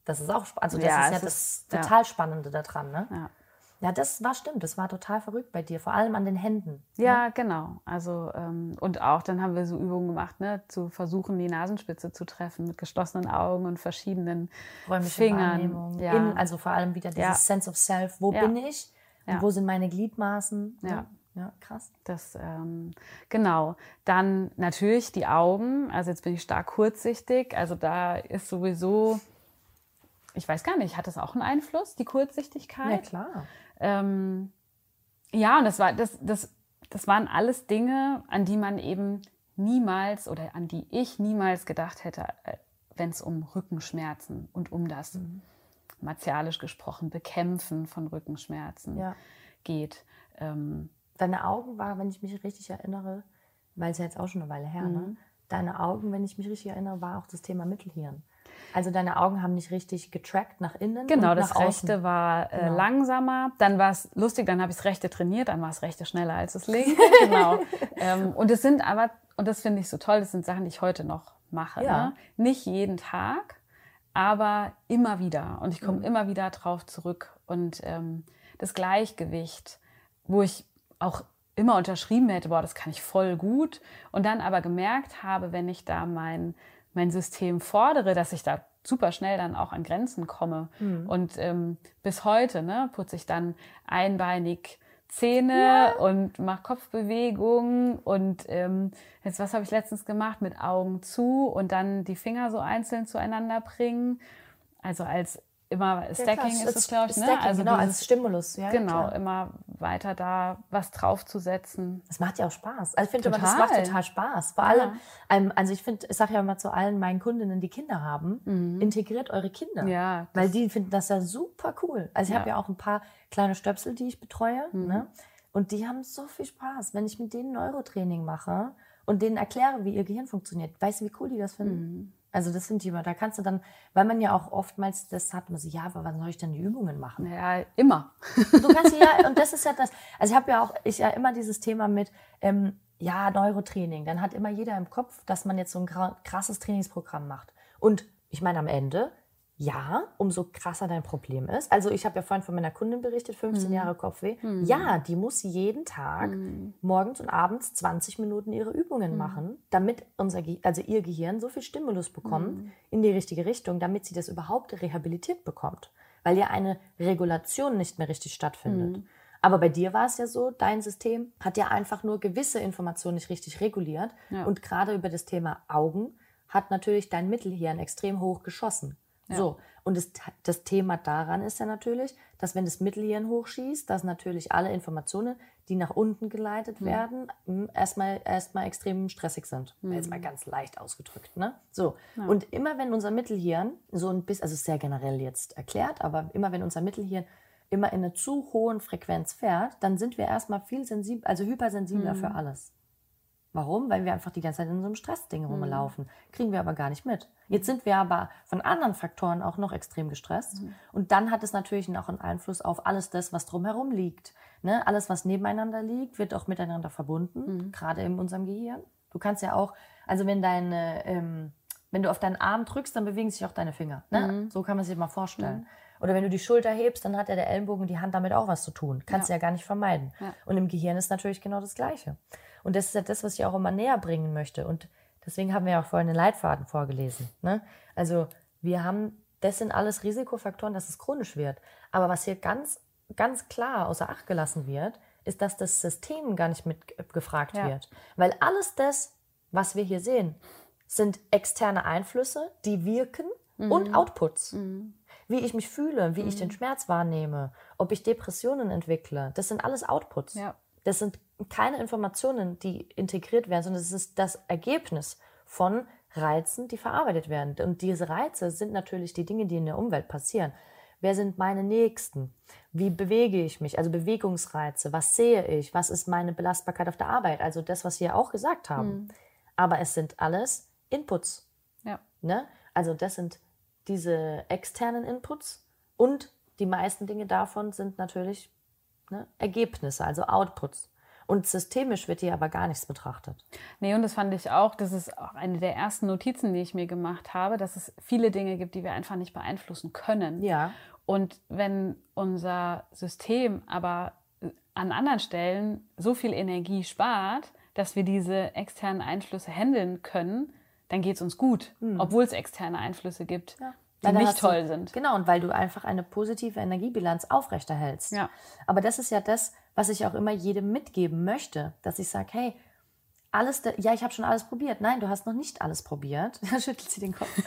Das ist auch, also das ja, ist ja das ist, total ja. Spannende daran, ne? Ja. Ja, das war stimmt. Das war total verrückt bei dir, vor allem an den Händen. Ne? Ja, ne? genau. Also ähm, und auch dann haben wir so Übungen gemacht, ne, zu versuchen, die Nasenspitze zu treffen mit geschlossenen Augen und verschiedenen Räumliche Fingern. Ja. In, also vor allem wieder dieses ja. Sense of Self. Wo ja. bin ich? Ja. Wo sind meine Gliedmaßen? Ja. Ja, krass. Das, ähm, genau. Dann natürlich die Augen. Also jetzt bin ich stark kurzsichtig. Also da ist sowieso, ich weiß gar nicht, hat das auch einen Einfluss, die Kurzsichtigkeit? Ja, klar. Ähm, ja, und das war, das, das, das waren alles Dinge, an die man eben niemals oder an die ich niemals gedacht hätte, äh, wenn es um Rückenschmerzen und um das mhm. martialisch gesprochen Bekämpfen von Rückenschmerzen ja. geht. Ähm, Deine Augen war, wenn ich mich richtig erinnere, weil es ja jetzt auch schon eine Weile her, ne? mhm. ne? Deine Augen, wenn ich mich richtig erinnere, war auch das Thema Mittelhirn. Also deine Augen haben nicht richtig getrackt nach innen. Genau, das rechte war äh, genau. langsamer. Dann war es lustig, dann habe ich das rechte trainiert, dann war es rechte schneller als das linke. genau. ähm, und es sind aber, und das finde ich so toll, das sind Sachen, die ich heute noch mache. Ja. Ne? Nicht jeden Tag, aber immer wieder. Und ich komme mhm. immer wieder drauf zurück. Und ähm, das Gleichgewicht, wo ich auch immer unterschrieben hätte, boah, das kann ich voll gut. Und dann aber gemerkt habe, wenn ich da mein mein System fordere, dass ich da super schnell dann auch an Grenzen komme. Mhm. Und ähm, bis heute ne, putze ich dann einbeinig Zähne ja. und mache Kopfbewegungen und ähm, jetzt was habe ich letztens gemacht mit Augen zu und dann die Finger so einzeln zueinander bringen. Also als immer Stacking ja, ist es, glaube ich. Ne? Stacking, also genau, als Stimulus. Ja, genau, klar. immer weiter da was draufzusetzen. Das macht ja auch Spaß. Also ich finde das macht total Spaß. Vor allem, ähm, also ich finde, ich sage ja immer zu allen meinen Kundinnen, die Kinder haben, mhm. integriert eure Kinder. Ja. Weil die finden das ja super cool. Also ich ja. habe ja auch ein paar kleine Stöpsel, die ich betreue. Mhm. Ne? Und die haben so viel Spaß, wenn ich mit denen Neurotraining mache und denen erkläre, wie ihr Gehirn funktioniert, weißt du, wie cool die das finden? Mhm. Also das ich immer, da kannst du dann, weil man ja auch oftmals das hat, man so, ja, aber wann soll ich denn die Übungen machen? Ja, immer. Du kannst ja, und das ist ja das, also ich habe ja auch, ich ja immer dieses Thema mit, ähm, ja, Neurotraining, dann hat immer jeder im Kopf, dass man jetzt so ein krasses Trainingsprogramm macht. Und ich meine, am Ende ja, umso krasser dein Problem ist. Also ich habe ja vorhin von meiner Kundin berichtet, 15 mhm. Jahre Kopfweh. Mhm. Ja, die muss jeden Tag mhm. morgens und abends 20 Minuten ihre Übungen mhm. machen, damit unser Ge also ihr Gehirn so viel Stimulus bekommt mhm. in die richtige Richtung, damit sie das überhaupt rehabilitiert bekommt. Weil ja eine Regulation nicht mehr richtig stattfindet. Mhm. Aber bei dir war es ja so, dein System hat ja einfach nur gewisse Informationen nicht richtig reguliert. Ja. Und gerade über das Thema Augen hat natürlich dein Mittelhirn extrem hoch geschossen. Ja. So. Und das, das Thema daran ist ja natürlich, dass wenn das Mittelhirn hochschießt, dass natürlich alle Informationen, die nach unten geleitet mhm. werden, erstmal, erstmal extrem stressig sind. Mhm. Jetzt mal ganz leicht ausgedrückt. Ne? So. Ja. Und immer wenn unser Mittelhirn so ein bisschen, also sehr generell jetzt erklärt, aber immer wenn unser Mittelhirn immer in einer zu hohen Frequenz fährt, dann sind wir erstmal viel sensibel, also hypersensibler mhm. für alles. Warum? Weil wir einfach die ganze Zeit in so einem Stressding mhm. rumlaufen. Kriegen wir aber gar nicht mit. Jetzt sind wir aber von anderen Faktoren auch noch extrem gestresst. Mhm. Und dann hat es natürlich auch einen Einfluss auf alles das, was drumherum liegt. Ne? Alles, was nebeneinander liegt, wird auch miteinander verbunden, mhm. gerade in unserem Gehirn. Du kannst ja auch, also wenn deine, ähm, wenn du auf deinen Arm drückst, dann bewegen sich auch deine Finger. Ne? Mhm. So kann man sich mal vorstellen. Mhm. Oder wenn du die Schulter hebst, dann hat ja der Ellenbogen und die Hand damit auch was zu tun. Kannst ja. du ja gar nicht vermeiden. Ja. Und im Gehirn ist natürlich genau das Gleiche. Und das ist ja das, was ich auch immer näher bringen möchte. Und deswegen haben wir ja auch vorhin den Leitfaden vorgelesen. Ne? Also wir haben, das sind alles Risikofaktoren, dass es chronisch wird. Aber was hier ganz, ganz klar außer Acht gelassen wird, ist, dass das System gar nicht mitgefragt ja. wird. Weil alles das, was wir hier sehen, sind externe Einflüsse, die wirken mhm. und Outputs. Mhm. Wie ich mich fühle, wie mhm. ich den Schmerz wahrnehme, ob ich Depressionen entwickle, das sind alles Outputs. Ja. Das sind keine Informationen, die integriert werden, sondern es ist das Ergebnis von Reizen, die verarbeitet werden. Und diese Reize sind natürlich die Dinge, die in der Umwelt passieren. Wer sind meine Nächsten? Wie bewege ich mich? Also Bewegungsreize. Was sehe ich? Was ist meine Belastbarkeit auf der Arbeit? Also das, was wir auch gesagt haben. Mhm. Aber es sind alles Inputs. Ja. Ne? Also das sind diese externen Inputs und die meisten Dinge davon sind natürlich ne, Ergebnisse, also Outputs. Und systemisch wird hier aber gar nichts betrachtet. Nee, und das fand ich auch, das ist auch eine der ersten Notizen, die ich mir gemacht habe, dass es viele Dinge gibt, die wir einfach nicht beeinflussen können. Ja. Und wenn unser System aber an anderen Stellen so viel Energie spart, dass wir diese externen Einflüsse handeln können, dann geht es uns gut, mhm. obwohl es externe Einflüsse gibt. Ja die nicht toll du, sind. Genau, und weil du einfach eine positive Energiebilanz aufrechterhältst. Ja. Aber das ist ja das, was ich auch immer jedem mitgeben möchte, dass ich sage, hey, alles, ja, ich habe schon alles probiert. Nein, du hast noch nicht alles probiert. Da schüttelt sie den Kopf.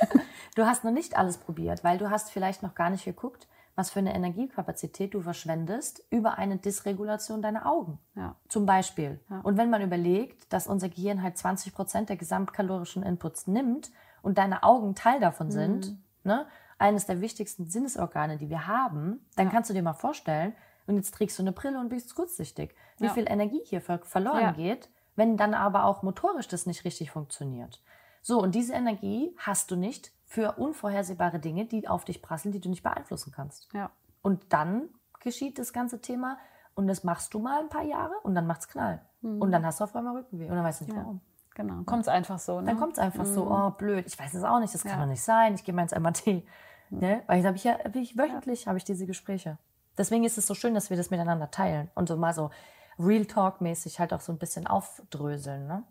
Du hast noch nicht alles probiert, weil du hast vielleicht noch gar nicht geguckt, was für eine Energiekapazität du verschwendest über eine Dysregulation deiner Augen. Ja. Zum Beispiel. Ja. Und wenn man überlegt, dass unser Gehirn halt 20 Prozent der gesamtkalorischen Inputs nimmt und deine Augen Teil davon mhm. Ne, eines der wichtigsten Sinnesorgane, die wir haben, dann ja. kannst du dir mal vorstellen, und jetzt trägst du eine Brille und bist kurzsichtig, wie ja. viel Energie hier ver verloren ja. geht, wenn dann aber auch motorisch das nicht richtig funktioniert. So, und diese Energie hast du nicht für unvorhersehbare Dinge, die auf dich prasseln, die du nicht beeinflussen kannst. Ja. Und dann geschieht das ganze Thema und das machst du mal ein paar Jahre und dann macht's Knall. Mhm. Und dann hast du auf einmal Rückenweh und dann weißt du nicht warum. Genau, kommt es einfach so. Ne? Dann kommt es einfach mhm. so, oh blöd, ich weiß es auch nicht, das kann ja. doch nicht sein, ich gehe mal ins. Mhm. Ne? Weil habe ich ja ich, wöchentlich ja. habe ich diese Gespräche. Deswegen ist es so schön, dass wir das miteinander teilen und so mal so Real Talk-mäßig halt auch so ein bisschen aufdröseln. Ne?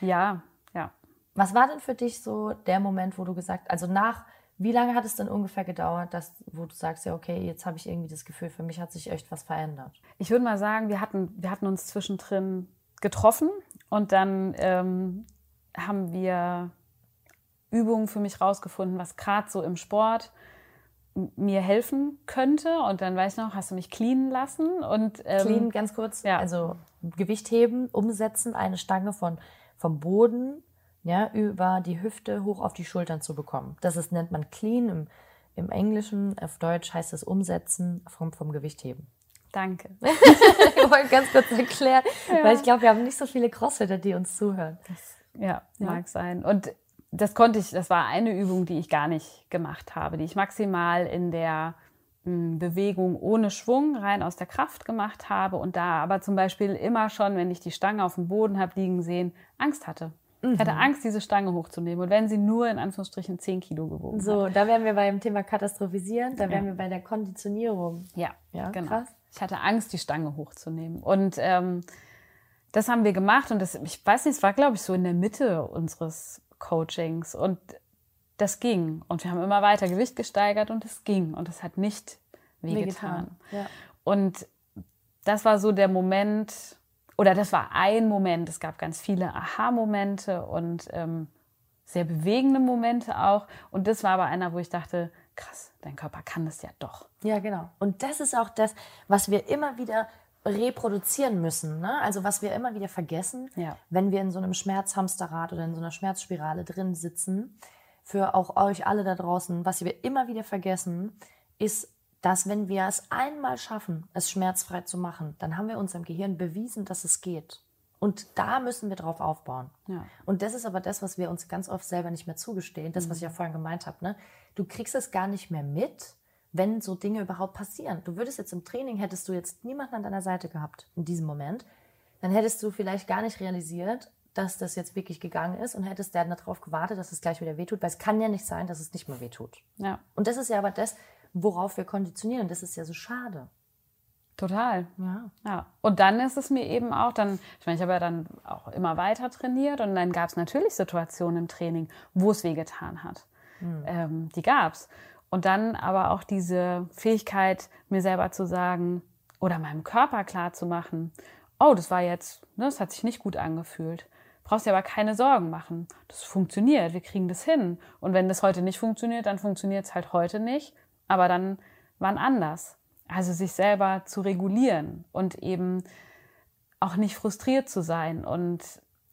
Ja, ja. Was war denn für dich so der Moment, wo du gesagt, also nach, wie lange hat es denn ungefähr gedauert, dass, wo du sagst, ja, okay, jetzt habe ich irgendwie das Gefühl, für mich hat sich echt was verändert? Ich würde mal sagen, wir hatten, wir hatten uns zwischendrin getroffen und dann ähm, haben wir Übungen für mich rausgefunden, was gerade so im Sport mir helfen könnte. Und dann weiß ich noch, hast du mich cleanen lassen. Und, ähm, clean, ganz kurz, ja. also Gewicht heben, umsetzen, eine Stange von, vom Boden ja, über die Hüfte hoch auf die Schultern zu bekommen. Das ist, nennt man clean im, im Englischen, auf Deutsch heißt es umsetzen vom, vom Gewicht heben. Danke. ich wollte ganz kurz erklären, ja. weil ich glaube, wir haben nicht so viele Crossfitter, die uns zuhören. Das, ja, ja, mag sein. Und das konnte ich, das war eine Übung, die ich gar nicht gemacht habe, die ich maximal in der hm, Bewegung ohne Schwung rein aus der Kraft gemacht habe und da aber zum Beispiel immer schon, wenn ich die Stange auf dem Boden habe liegen sehen, Angst hatte. Ich hatte mhm. Angst, diese Stange hochzunehmen. Und wenn sie nur in Anführungsstrichen 10 Kilo gewogen So, hat. da wären wir beim Thema Katastrophisieren, da wären ja. wir bei der Konditionierung. Ja, ja genau. Krass. Ich hatte Angst, die Stange hochzunehmen. Und ähm, das haben wir gemacht. Und das, ich weiß nicht, es war, glaube ich, so in der Mitte unseres Coachings. Und das ging. Und wir haben immer weiter Gewicht gesteigert und es ging. Und es hat nicht wehgetan. Ja. Und das war so der Moment, oder das war ein Moment. Es gab ganz viele Aha-Momente und ähm, sehr bewegende Momente auch. Und das war aber einer, wo ich dachte, krass, dein Körper kann das ja doch. Ja, genau. Und das ist auch das, was wir immer wieder reproduzieren müssen. Ne? Also was wir immer wieder vergessen, ja. wenn wir in so einem Schmerzhamsterrad oder in so einer Schmerzspirale drin sitzen. Für auch euch alle da draußen, was wir immer wieder vergessen, ist dass wenn wir es einmal schaffen, es schmerzfrei zu machen, dann haben wir unserem Gehirn bewiesen, dass es geht. Und da müssen wir drauf aufbauen. Ja. Und das ist aber das, was wir uns ganz oft selber nicht mehr zugestehen. Das, was ich ja mhm. vorhin gemeint habe. Ne? Du kriegst es gar nicht mehr mit, wenn so Dinge überhaupt passieren. Du würdest jetzt im Training, hättest du jetzt niemanden an deiner Seite gehabt in diesem Moment, dann hättest du vielleicht gar nicht realisiert, dass das jetzt wirklich gegangen ist und hättest dann darauf gewartet, dass es gleich wieder wehtut, weil es kann ja nicht sein, dass es nicht mehr wehtut. Ja. Und das ist ja aber das, worauf wir konditionieren. Das ist ja so schade. Total. Ja. ja. Und dann ist es mir eben auch, dann, ich meine, ich habe ja dann auch immer weiter trainiert und dann gab es natürlich Situationen im Training, wo es wehgetan hat. Mhm. Ähm, die gab es. Und dann aber auch diese Fähigkeit, mir selber zu sagen oder meinem Körper klar zu machen, oh, das war jetzt, ne, das hat sich nicht gut angefühlt. Brauchst dir aber keine Sorgen machen. Das funktioniert, wir kriegen das hin. Und wenn das heute nicht funktioniert, dann funktioniert es halt heute nicht aber dann wann anders. Also sich selber zu regulieren und eben auch nicht frustriert zu sein und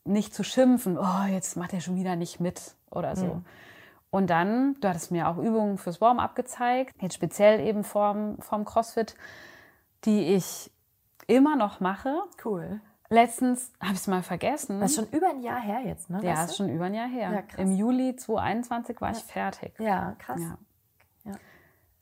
nicht zu schimpfen, oh, jetzt macht er schon wieder nicht mit oder so. Mhm. Und dann, du hattest mir auch Übungen fürs Warm-up gezeigt, jetzt speziell eben vorm, vorm CrossFit, die ich immer noch mache. Cool. Letztens habe ich es mal vergessen. Das ist schon über ein Jahr her jetzt, ne? Ja, ist schon über ein Jahr her. Ja, Im Juli 2021 war ja. ich fertig. Ja, krass. Ja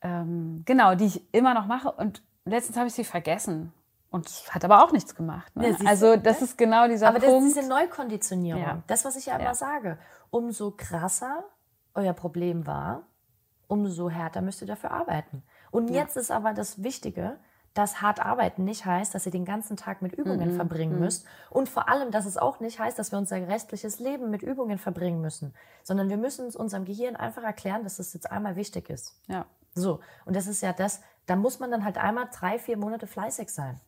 ähm, genau, die ich immer noch mache. Und letztens habe ich sie vergessen. Und hat aber auch nichts gemacht. Ne? Ja, also das ist genau dieser aber Punkt. Aber das ist diese Neukonditionierung. Ja. Das, was ich ja immer ja. sage. Umso krasser euer Problem war, umso härter müsst ihr dafür arbeiten. Und jetzt ist aber das Wichtige, dass hart arbeiten nicht heißt, dass ihr den ganzen Tag mit Übungen mhm. verbringen mhm. müsst. Und vor allem, dass es auch nicht heißt, dass wir unser restliches Leben mit Übungen verbringen müssen. Sondern wir müssen uns unserem Gehirn einfach erklären, dass es jetzt einmal wichtig ist. Ja. So, und das ist ja das, da muss man dann halt einmal drei, vier Monate fleißig sein.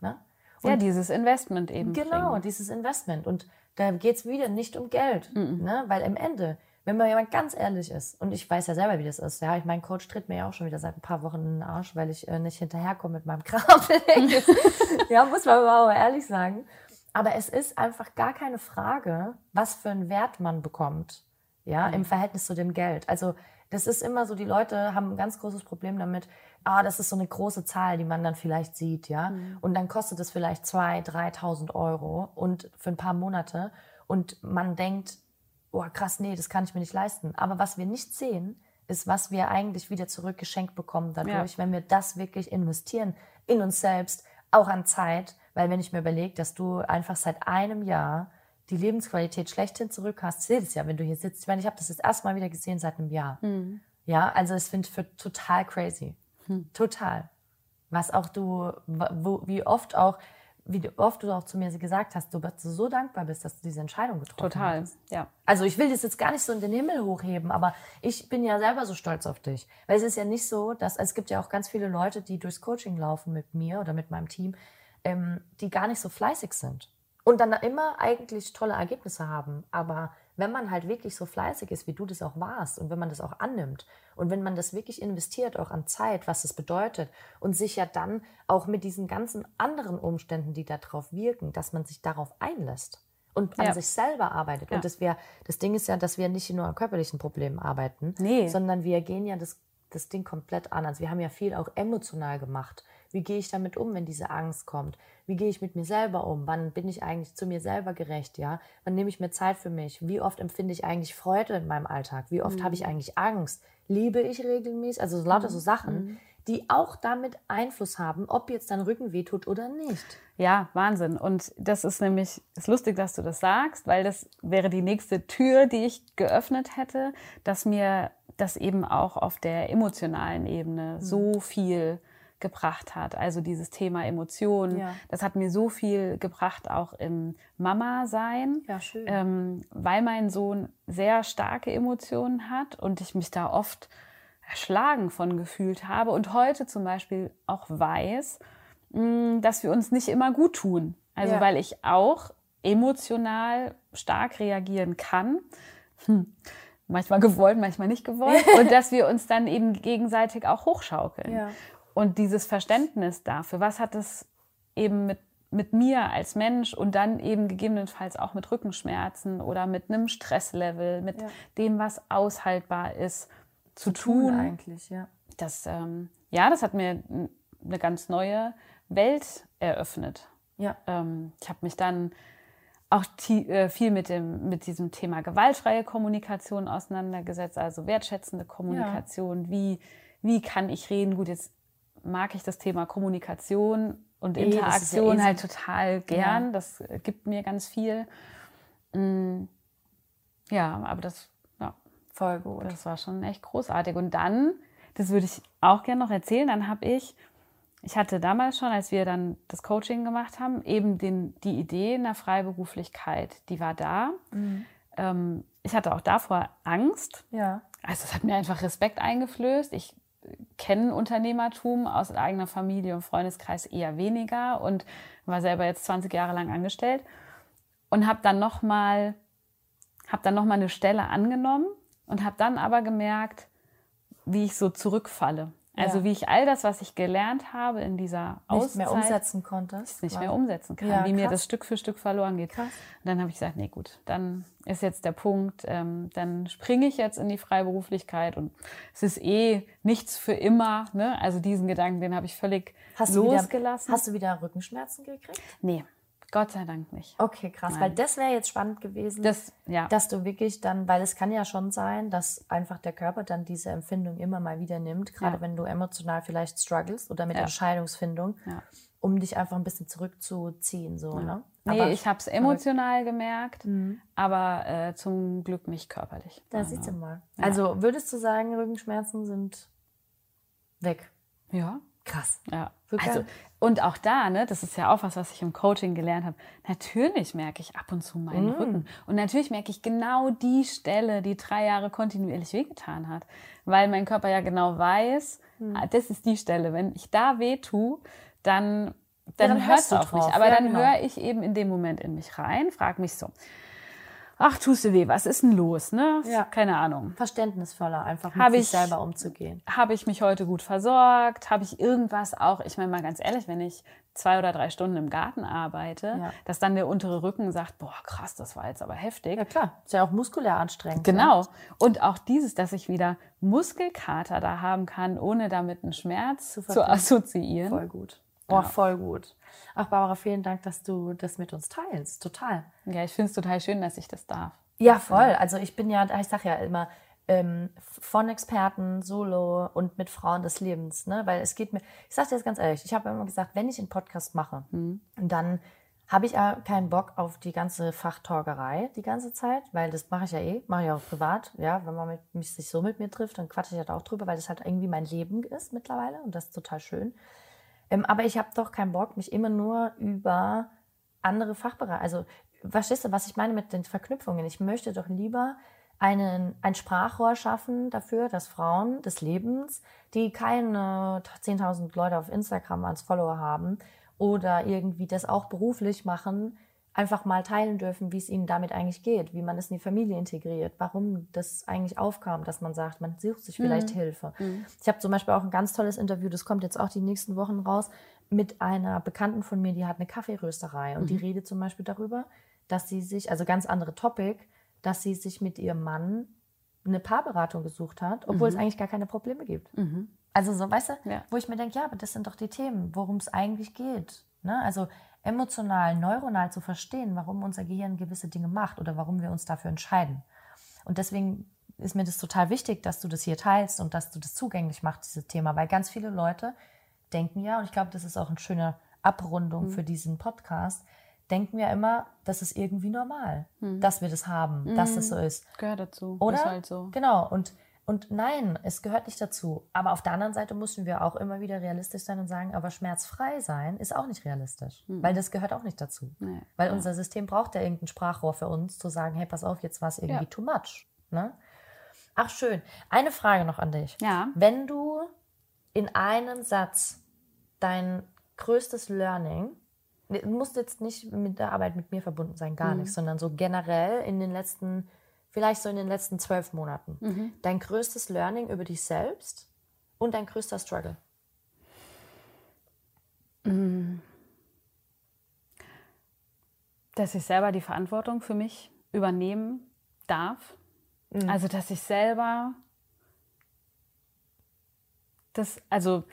Ne? ja, dieses Investment eben. Genau, bringen. dieses Investment. Und da geht es wieder nicht um Geld. Mhm. Ne? Weil im Ende, wenn man jemand ganz ehrlich ist, und ich weiß ja selber, wie das ist, ja, ich, mein Coach tritt mir ja auch schon wieder seit ein paar Wochen in den Arsch, weil ich äh, nicht hinterherkomme mit meinem Kram. ja, muss man aber auch ehrlich sagen. Aber es ist einfach gar keine Frage, was für einen Wert man bekommt, ja, mhm. im Verhältnis zu dem Geld. Also das ist immer so, die Leute haben ein ganz großes Problem damit, ah, das ist so eine große Zahl, die man dann vielleicht sieht, ja. Mhm. Und dann kostet es vielleicht 2.000, 3.000 Euro und für ein paar Monate. Und man denkt, oh krass, nee, das kann ich mir nicht leisten. Aber was wir nicht sehen, ist, was wir eigentlich wieder zurückgeschenkt bekommen dadurch, ja. wenn wir das wirklich investieren in uns selbst, auch an Zeit. Weil wenn ich mir überlege, dass du einfach seit einem Jahr die Lebensqualität schlechthin zurück hast. Das ja, wenn du hier sitzt. Ich meine, ich habe das jetzt erstmal wieder gesehen seit einem Jahr. Mhm. Ja, also es finde ich total crazy. Mhm. Total. Was auch du, wo, wie oft auch, wie oft du auch zu mir gesagt hast, du so dankbar bist, dass du diese Entscheidung getroffen Total, hast. ja. Also ich will das jetzt gar nicht so in den Himmel hochheben, aber ich bin ja selber so stolz auf dich. Weil es ist ja nicht so, dass, es gibt ja auch ganz viele Leute, die durchs Coaching laufen mit mir oder mit meinem Team, ähm, die gar nicht so fleißig sind und dann immer eigentlich tolle Ergebnisse haben. Aber wenn man halt wirklich so fleißig ist, wie du das auch warst und wenn man das auch annimmt und wenn man das wirklich investiert, auch an Zeit, was das bedeutet und sich ja dann auch mit diesen ganzen anderen Umständen, die darauf wirken, dass man sich darauf einlässt und an ja. sich selber arbeitet. Ja. Und das, wir, das Ding ist ja, dass wir nicht nur an körperlichen Problemen arbeiten, nee. sondern wir gehen ja das, das Ding komplett an. Also wir haben ja viel auch emotional gemacht Wie gehe ich damit um, wenn diese Angst kommt? Wie gehe ich mit mir selber um? Wann bin ich eigentlich zu mir selber gerecht? Ja, wann nehme ich mir Zeit für mich? Wie oft empfinde ich eigentlich Freude in meinem Alltag? Wie oft mhm. habe ich eigentlich Angst? Liebe ich regelmäßig? Also lauter so Sachen. Mhm die auch damit Einfluss haben, ob jetzt dein Rücken wehtut oder nicht. Ja, Wahnsinn. Und das ist nämlich, ist lustig, dass du das sagst, weil das wäre die nächste Tür, die ich geöffnet hätte, dass mir das eben auch auf der emotionalen Ebene mhm. so viel gebracht hat. Also dieses Thema Emotionen, ja. das hat mir so viel gebracht, auch im Mama-Sein, ja, schön. Ähm, weil mein Sohn sehr starke Emotionen hat und ich mich da oft erschlagen von gefühlt habe und heute zum Beispiel auch weiß, mm, dass wir uns nicht immer gut tun. Also ja. weil ich auch emotional stark reagieren kann. Hm. Manchmal gewollt, manchmal nicht gewollt. und dass wir uns dann eben gegenseitig auch hochschaukeln. Ja. Und dieses Verständnis dafür, was hat es eben mit, mit mir als Mensch und dann eben gegebenenfalls auch mit Rückenschmerzen oder mit einem Stresslevel, mit ja. dem, was aushaltbar ist, zu, tun, tun. Eigentlich, ja. Das, ähm, ja, das hat mir eine ganz neue Welt eröffnet. Ja. Ähm, ich habe mich dann auch äh, viel mit, dem, mit diesem Thema gewaltfreie Kommunikation auseinandergesetzt, also wertschätzende Kommunikation. Ja. Wie, wie kann ich reden? Gut, jetzt mag ich das Thema Kommunikation und e, Interaktion ja halt total gern. Ja. Das äh, gibt mir ganz viel. Mm, ja, aber das Voll gut. Das war schon echt großartig. Und dann, das würde ich auch gerne noch erzählen, dann habe ich, ich hatte damals schon, als wir dann das Coaching gemacht haben, eben den, die Idee in der Freiberuflichkeit, die war da. Mhm. Ähm, ich hatte auch davor Angst. Ja. Also es hat mir einfach Respekt eingeflößt. Ich kenne Unternehmertum aus eigener Familie und Freundeskreis eher weniger und war selber jetzt 20 Jahre lang angestellt und habe dann noch mal habe dann noch mal eine Stelle angenommen und habe dann aber gemerkt, wie ich so zurückfalle. Also ja. wie ich all das, was ich gelernt habe in dieser nicht Auszeit, mehr umsetzen konnte, nicht mehr umsetzen kann, ja, wie mir das Stück für Stück verloren geht. Krass. Und dann habe ich gesagt, nee gut, dann ist jetzt der Punkt, ähm, dann springe ich jetzt in die Freiberuflichkeit und es ist eh nichts für immer. Ne? Also diesen Gedanken, den habe ich völlig hast losgelassen. Du wieder, hast du wieder Rückenschmerzen gekriegt? Nee. Gott sei Dank nicht. Okay, krass, Nein. weil das wäre jetzt spannend gewesen, das, ja. dass du wirklich dann, weil es kann ja schon sein, dass einfach der Körper dann diese Empfindung immer mal wieder nimmt, gerade ja. wenn du emotional vielleicht struggles oder mit ja. Entscheidungsfindung, um dich einfach ein bisschen zurückzuziehen. So, ne? Nee, aber ich habe es emotional gemerkt, mhm. aber äh, zum Glück nicht körperlich. Da also, siehst du mal. Also würdest du sagen, Rückenschmerzen sind weg? Ja. Krass. Ja. Also, und auch da, ne, das ist ja auch was, was ich im Coaching gelernt habe. Natürlich merke ich ab und zu meinen mm. Rücken. Und natürlich merke ich genau die Stelle, die drei Jahre kontinuierlich wehgetan hat. Weil mein Körper ja genau weiß, mm. das ist die Stelle. Wenn ich da weh tue, dann, dann, ja, dann hört es auf mich. Aber ja, dann genau. höre ich eben in dem Moment in mich rein, frage mich so, ach, tust du weh, was ist denn los? Ne? Ja. Keine Ahnung. Verständnisvoller, einfach mit hab sich ich, selber umzugehen. Habe ich mich heute gut versorgt? Habe ich irgendwas auch, ich meine mal ganz ehrlich, wenn ich zwei oder drei Stunden im Garten arbeite, ja. dass dann der untere Rücken sagt, boah, krass, das war jetzt aber heftig. Ja klar, ist ja auch muskulär anstrengend. Genau. Ja. Und auch dieses, dass ich wieder Muskelkater da haben kann, ohne damit einen Schmerz zu, zu assoziieren. Voll gut. Boah, voll gut. Ach, Barbara, vielen Dank, dass du das mit uns teilst. Total. Ja, ich finde es total schön, dass ich das darf. Ja, voll. Also ich bin ja, ich sage ja immer, ähm, von Experten, solo und mit Frauen des Lebens. Ne? Weil es geht mir, ich sage dir das ganz ehrlich, ich habe immer gesagt, wenn ich einen Podcast mache, mhm. dann habe ich ja keinen Bock auf die ganze Fachtorgerei die ganze Zeit, weil das mache ich ja eh, mache ich auch privat. Ja, wenn man mit, mich sich so mit mir trifft, dann quatsche ich halt auch drüber, weil das halt irgendwie mein Leben ist mittlerweile und das ist total schön. Ähm, aber ich habe doch keinen Bock, mich immer nur über andere Fachbereiche, also verstehst du, was ich meine mit den Verknüpfungen? Ich möchte doch lieber einen, ein Sprachrohr schaffen dafür, dass Frauen des Lebens, die keine 10.000 Leute auf Instagram als Follower haben oder irgendwie das auch beruflich machen, einfach mal teilen dürfen, wie es ihnen damit eigentlich geht, wie man es in die Familie integriert, warum das eigentlich aufkam, dass man sagt, man sucht sich vielleicht mhm. Hilfe. Mhm. Ich habe zum Beispiel auch ein ganz tolles Interview, das kommt jetzt auch die nächsten Wochen raus, mit einer Bekannten von mir, die hat eine Kaffeerösterei und mhm. die redet zum Beispiel darüber, dass sie sich, also ganz andere Topic, dass sie sich mit ihrem Mann eine Paarberatung gesucht hat, obwohl es mhm. eigentlich gar keine Probleme gibt. Mhm. Also so, weißt du, Ja. wo ich mir denke, ja, aber das sind doch die Themen, worum es eigentlich geht. Ne? Also emotional, neuronal zu verstehen, warum unser Gehirn gewisse Dinge macht oder warum wir uns dafür entscheiden. Und deswegen ist mir das total wichtig, dass du das hier teilst und dass du das zugänglich machst, dieses Thema, weil ganz viele Leute denken ja, und ich glaube, das ist auch eine schöne Abrundung für diesen Podcast, denken wir immer, das ist irgendwie normal, dass wir das haben, dass es so ist. Gehört dazu. Oder? Ist halt so. Genau. Und, und nein, es gehört nicht dazu. Aber auf der anderen Seite müssen wir auch immer wieder realistisch sein und sagen, aber schmerzfrei sein ist auch nicht realistisch. Weil das gehört auch nicht dazu. Nee. Weil unser System braucht ja irgendein Sprachrohr für uns, zu sagen, hey, pass auf, jetzt war es irgendwie Ja. too much. Ne? Ach, schön. Eine Frage noch an dich. Ja. Wenn du in einem Satz dein größtes Learning, muss jetzt nicht mit der Arbeit mit mir verbunden sein, gar Mhm. nicht, sondern so generell in den letzten, vielleicht so in den letzten zwölf Monaten, Mhm. dein größtes Learning über dich selbst und dein größter Struggle. dass ich selber die Verantwortung für mich übernehmen darf. Also, dass ich selber das, also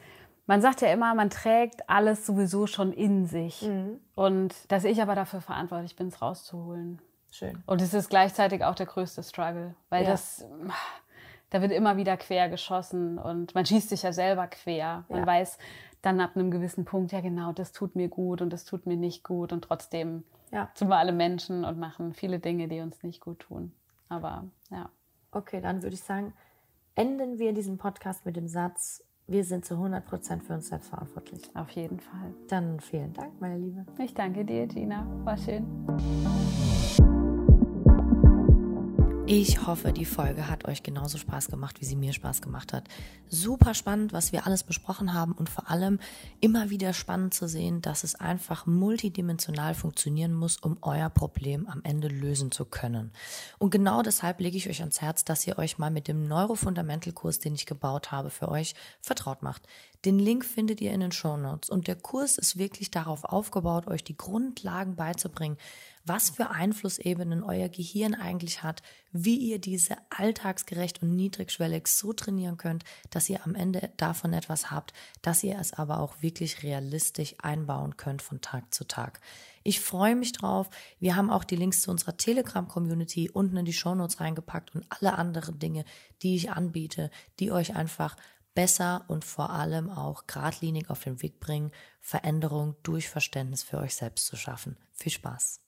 man sagt ja immer, man trägt alles sowieso schon in sich. Und dass ich aber dafür verantwortlich bin, es rauszuholen. Schön. Und es ist gleichzeitig auch der größte Struggle, weil Ja. das, da wird immer wieder quer geschossen und man schießt sich ja selber quer. Man Ja. weiß dann ab einem gewissen Punkt, ja genau, das tut mir gut und das tut mir nicht gut und trotzdem Ja. sind wir alle Menschen und machen viele Dinge, die uns nicht gut tun. Aber ja, Okay, dann würde ich sagen, enden wir diesen Podcast mit dem Satz, wir sind zu 100% für uns selbst verantwortlich. auf jeden Fall. Dann vielen Dank, meine Liebe. Ich danke dir, Gina. War schön. Ich hoffe, die Folge hat euch genauso Spaß gemacht, wie sie mir Spaß gemacht hat. Super spannend, was wir alles besprochen haben und vor allem immer wieder spannend zu sehen, dass es einfach multidimensional funktionieren muss, um euer Problem am Ende lösen zu können. Und genau deshalb lege ich euch ans Herz, dass ihr euch mal mit dem Neurofundamental-Kurs, den ich gebaut habe, für euch vertraut macht. Den Link findet ihr in den Shownotes und der Kurs ist wirklich darauf aufgebaut, euch die Grundlagen beizubringen, was für Einflussebenen euer Gehirn eigentlich hat, wie ihr diese alltagsgerecht und niedrigschwellig so trainieren könnt, dass ihr am Ende davon etwas habt, dass ihr es aber auch wirklich realistisch einbauen könnt von Tag zu Tag. Ich freue mich drauf. Wir haben auch die Links zu unserer Telegram-Community unten in die Shownotes reingepackt und alle anderen Dinge, die ich anbiete, die euch einfach besser und vor allem auch geradlinig auf den Weg bringen, Veränderung durch Verständnis für euch selbst zu schaffen. Viel Spaß!